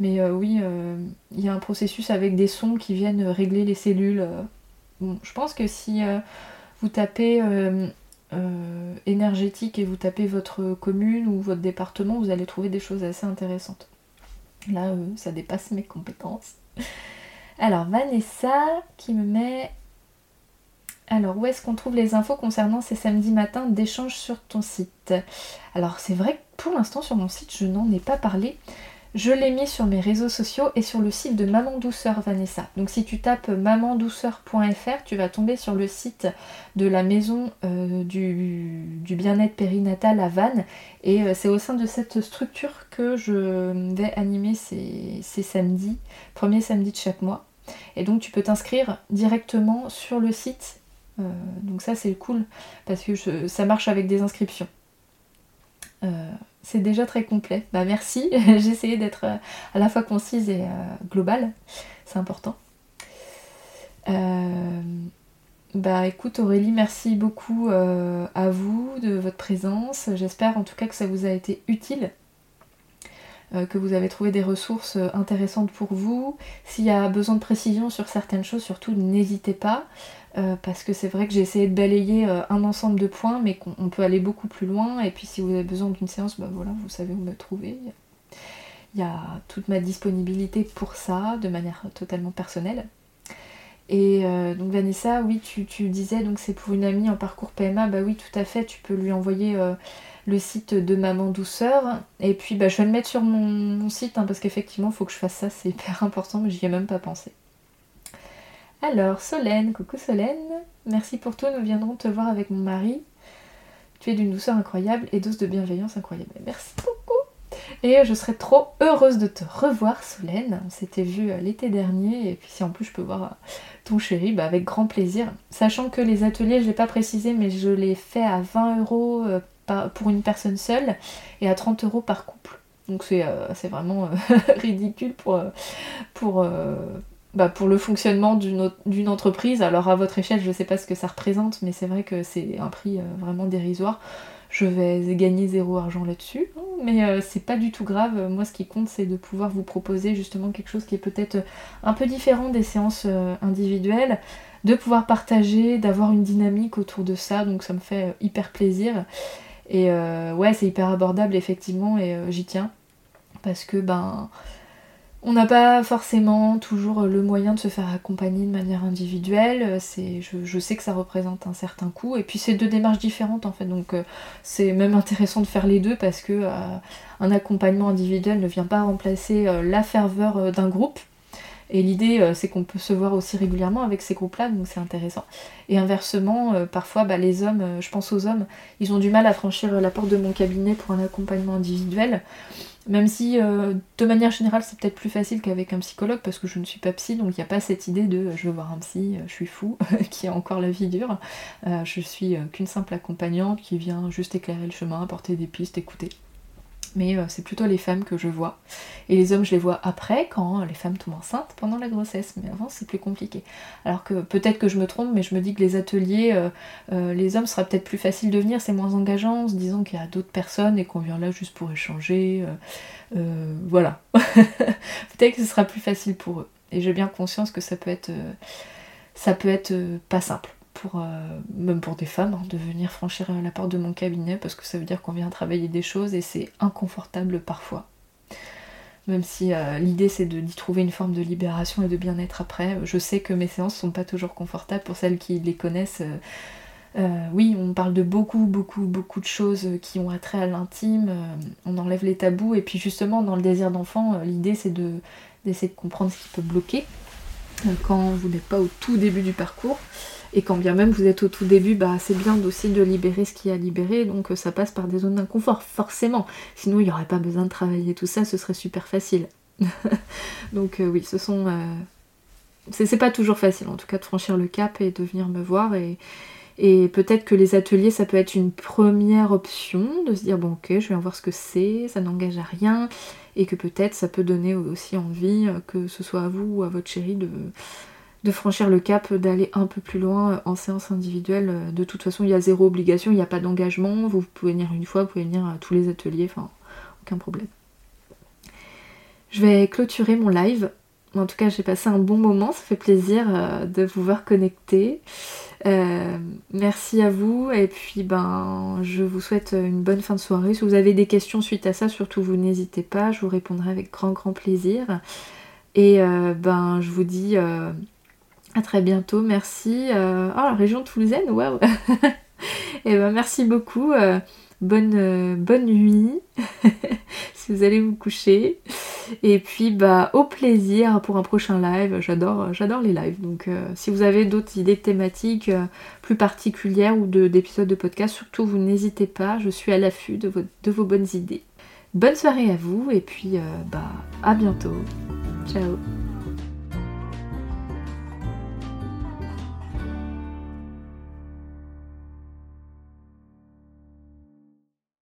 mais oui, il y a un processus avec des sons qui viennent régler les cellules. je pense que si vous tapez énergétique et vous tapez votre commune ou votre département, vous allez trouver des choses assez intéressantes. Là, euh, ça dépasse mes compétences. Alors, Vanessa qui me met. Alors, où est-ce qu'on trouve les infos concernant ces samedis matins d'échange sur ton site? Alors, c'est vrai que pour l'instant, sur mon site, je n'en ai pas parlé. Je l'ai mis sur mes réseaux sociaux et sur le site de Maman Douceur Vanessa. Donc si tu tapes mamandouceur.fr, tu vas tomber sur le site de la maison euh, du, bien-être périnatal à Vannes. Et euh, c'est au sein de cette structure que je vais animer ces, samedis, premier samedi de chaque mois. Et donc tu peux t'inscrire directement sur le site. Euh, donc ça c'est cool parce que ça marche avec des inscriptions c'est déjà très complet. Bah merci, j'ai essayé d'être euh, à la fois concise et euh, globale, c'est important. Euh, bah écoute Aurélie, merci beaucoup à vous de votre présence. J'espère en tout cas que ça vous a été utile, que vous avez trouvé des ressources intéressantes pour vous. S'il y a besoin de précision sur certaines choses, surtout n'hésitez pas. Euh, parce que c'est vrai que j'ai essayé de balayer euh, un ensemble de points, mais qu'on peut aller beaucoup plus loin. Et puis si vous avez besoin d'une séance, bah voilà, vous savez où me trouver. Il y a toute ma disponibilité pour ça, de manière totalement personnelle. Et euh, donc Vanessa, oui, tu, disais, donc c'est pour une amie en parcours PMA, bah oui, tout à fait, tu peux lui envoyer le site de Maman Douceur. Et puis bah, je vais le mettre sur mon, site, hein, parce qu'effectivement, il faut que je fasse ça, c'est hyper important, mais j'y ai même pas pensé. Alors, Solène, coucou Solène, merci pour tout, nous viendrons te voir avec mon mari. Tu es d'une douceur incroyable et dose de bienveillance incroyable. Merci beaucoup. Et je serais trop heureuse de te revoir, Solène. On s'était vu euh, l'été dernier, et puis si en plus je peux voir euh, ton chéri, bah avec grand plaisir. Sachant que les ateliers, je l'ai pas précisé, mais je les fais à 20 euros euh, pour une personne seule et à 30 euros par couple. Donc c'est vraiment ridicule pour, pour, bah, pour le fonctionnement d'une entreprise. Alors à votre échelle, je ne sais pas ce que ça représente, mais c'est vrai que c'est un prix euh, vraiment dérisoire. Je vais gagner zéro argent là-dessus, hein, mais euh, c'est pas du tout grave. Moi, ce qui compte, c'est de pouvoir vous proposer justement quelque chose qui est peut-être un peu différent des séances euh, individuelles, de pouvoir partager, d'avoir une dynamique autour de ça. Donc ça me fait hyper plaisir. Et ouais, c'est hyper abordable effectivement, et j'y tiens parce que ben on n'a pas forcément toujours le moyen de se faire accompagner de manière individuelle. C'est, je, sais que ça représente un certain coût. Et puis c'est deux démarches différentes en fait. Donc euh, c'est même intéressant de faire les deux parce que euh, un accompagnement individuel ne vient pas remplacer euh, la ferveur d'un groupe. Et l'idée, c'est qu'on peut se voir aussi régulièrement avec ces groupes-là, donc c'est intéressant. Et inversement, parfois, bah, les hommes, je pense aux hommes, ils ont du mal à franchir la porte de mon cabinet pour un accompagnement individuel. Même si euh, de manière générale c'est peut-être plus facile qu'avec un psychologue parce que je ne suis pas psy, donc il n'y a pas cette idée de euh, je veux voir un psy, euh, je suis fou, qui a encore la vie dure. je suis qu'une simple accompagnante qui vient juste éclairer le chemin, apporter des pistes, écouter. Mais euh, c'est plutôt les femmes que je vois. Et les hommes, je les vois après, quand les femmes tombent enceintes pendant la grossesse. Mais avant, c'est plus compliqué. Alors que peut-être que je me trompe, mais je me dis que les ateliers, euh, euh, les hommes, sera peut-être plus facile de venir, c'est moins engageant, en se disant qu'il y a d'autres personnes et qu'on vient là juste pour échanger. voilà. peut-être que ce sera plus facile pour eux. Et j'ai bien conscience que ça peut être, ça peut être pas simple euh, même pour des femmes, hein, de venir franchir la porte de mon cabinet parce que ça veut dire qu'on vient travailler des choses et c'est inconfortable parfois. Même si euh, l'idée c'est d'y trouver une forme de libération et de bien-être après. Je sais que mes séances sont pas toujours confortables pour celles qui les connaissent. Euh, oui, on parle de beaucoup, beaucoup, beaucoup de choses qui ont attrait à l'intime, on enlève les tabous, et puis justement dans le désir d'enfant, l'idée c'est d'essayer de comprendre ce qui peut bloquer quand vous n'êtes pas au tout début du parcours. Et quand bien même vous êtes au tout début, bah, c'est bien aussi de libérer ce qui y a libéré, donc euh, ça passe par des zones d'inconfort, forcément. Sinon, il n'y aurait pas besoin de travailler tout ça, ce serait super facile. donc euh, oui, ce sont... Euh, c'est pas toujours facile, en tout cas, de franchir le cap et de venir me voir. Et, et peut-être que les ateliers, ça peut être une première option, de se dire, bon ok, je viens voir ce que c'est, ça n'engage à rien, et que peut-être ça peut donner aussi envie, que ce soit à vous ou à votre chérie, de de franchir le cap, d'aller un peu plus loin euh, en séance individuelle. Euh, de toute façon, il y a zéro obligation, il n'y a pas d'engagement. Vous pouvez venir une fois, vous pouvez venir à tous les ateliers, enfin, aucun problème. Je vais clôturer mon live. En tout cas, j'ai passé un bon moment, ça fait plaisir euh, de vous voir connecter. merci à vous et puis ben je vous souhaite une bonne fin de soirée. Si vous avez des questions suite à ça, surtout vous n'hésitez pas, je vous répondrai avec grand grand plaisir. Et ben je vous dis à très bientôt, merci. Euh, oh, la région toulousaine, waouh Et eh ben merci beaucoup. Euh, bonne, euh, bonne nuit si vous allez vous coucher. Et puis bah au plaisir pour un prochain live. J'adore, j'adore les lives. Donc si vous avez d'autres idées thématiques plus particulières ou d'épisodes de, podcast, surtout vous n'hésitez pas. Je suis à l'affût de, vos bonnes idées. Bonne soirée à vous et puis bah à bientôt. Ciao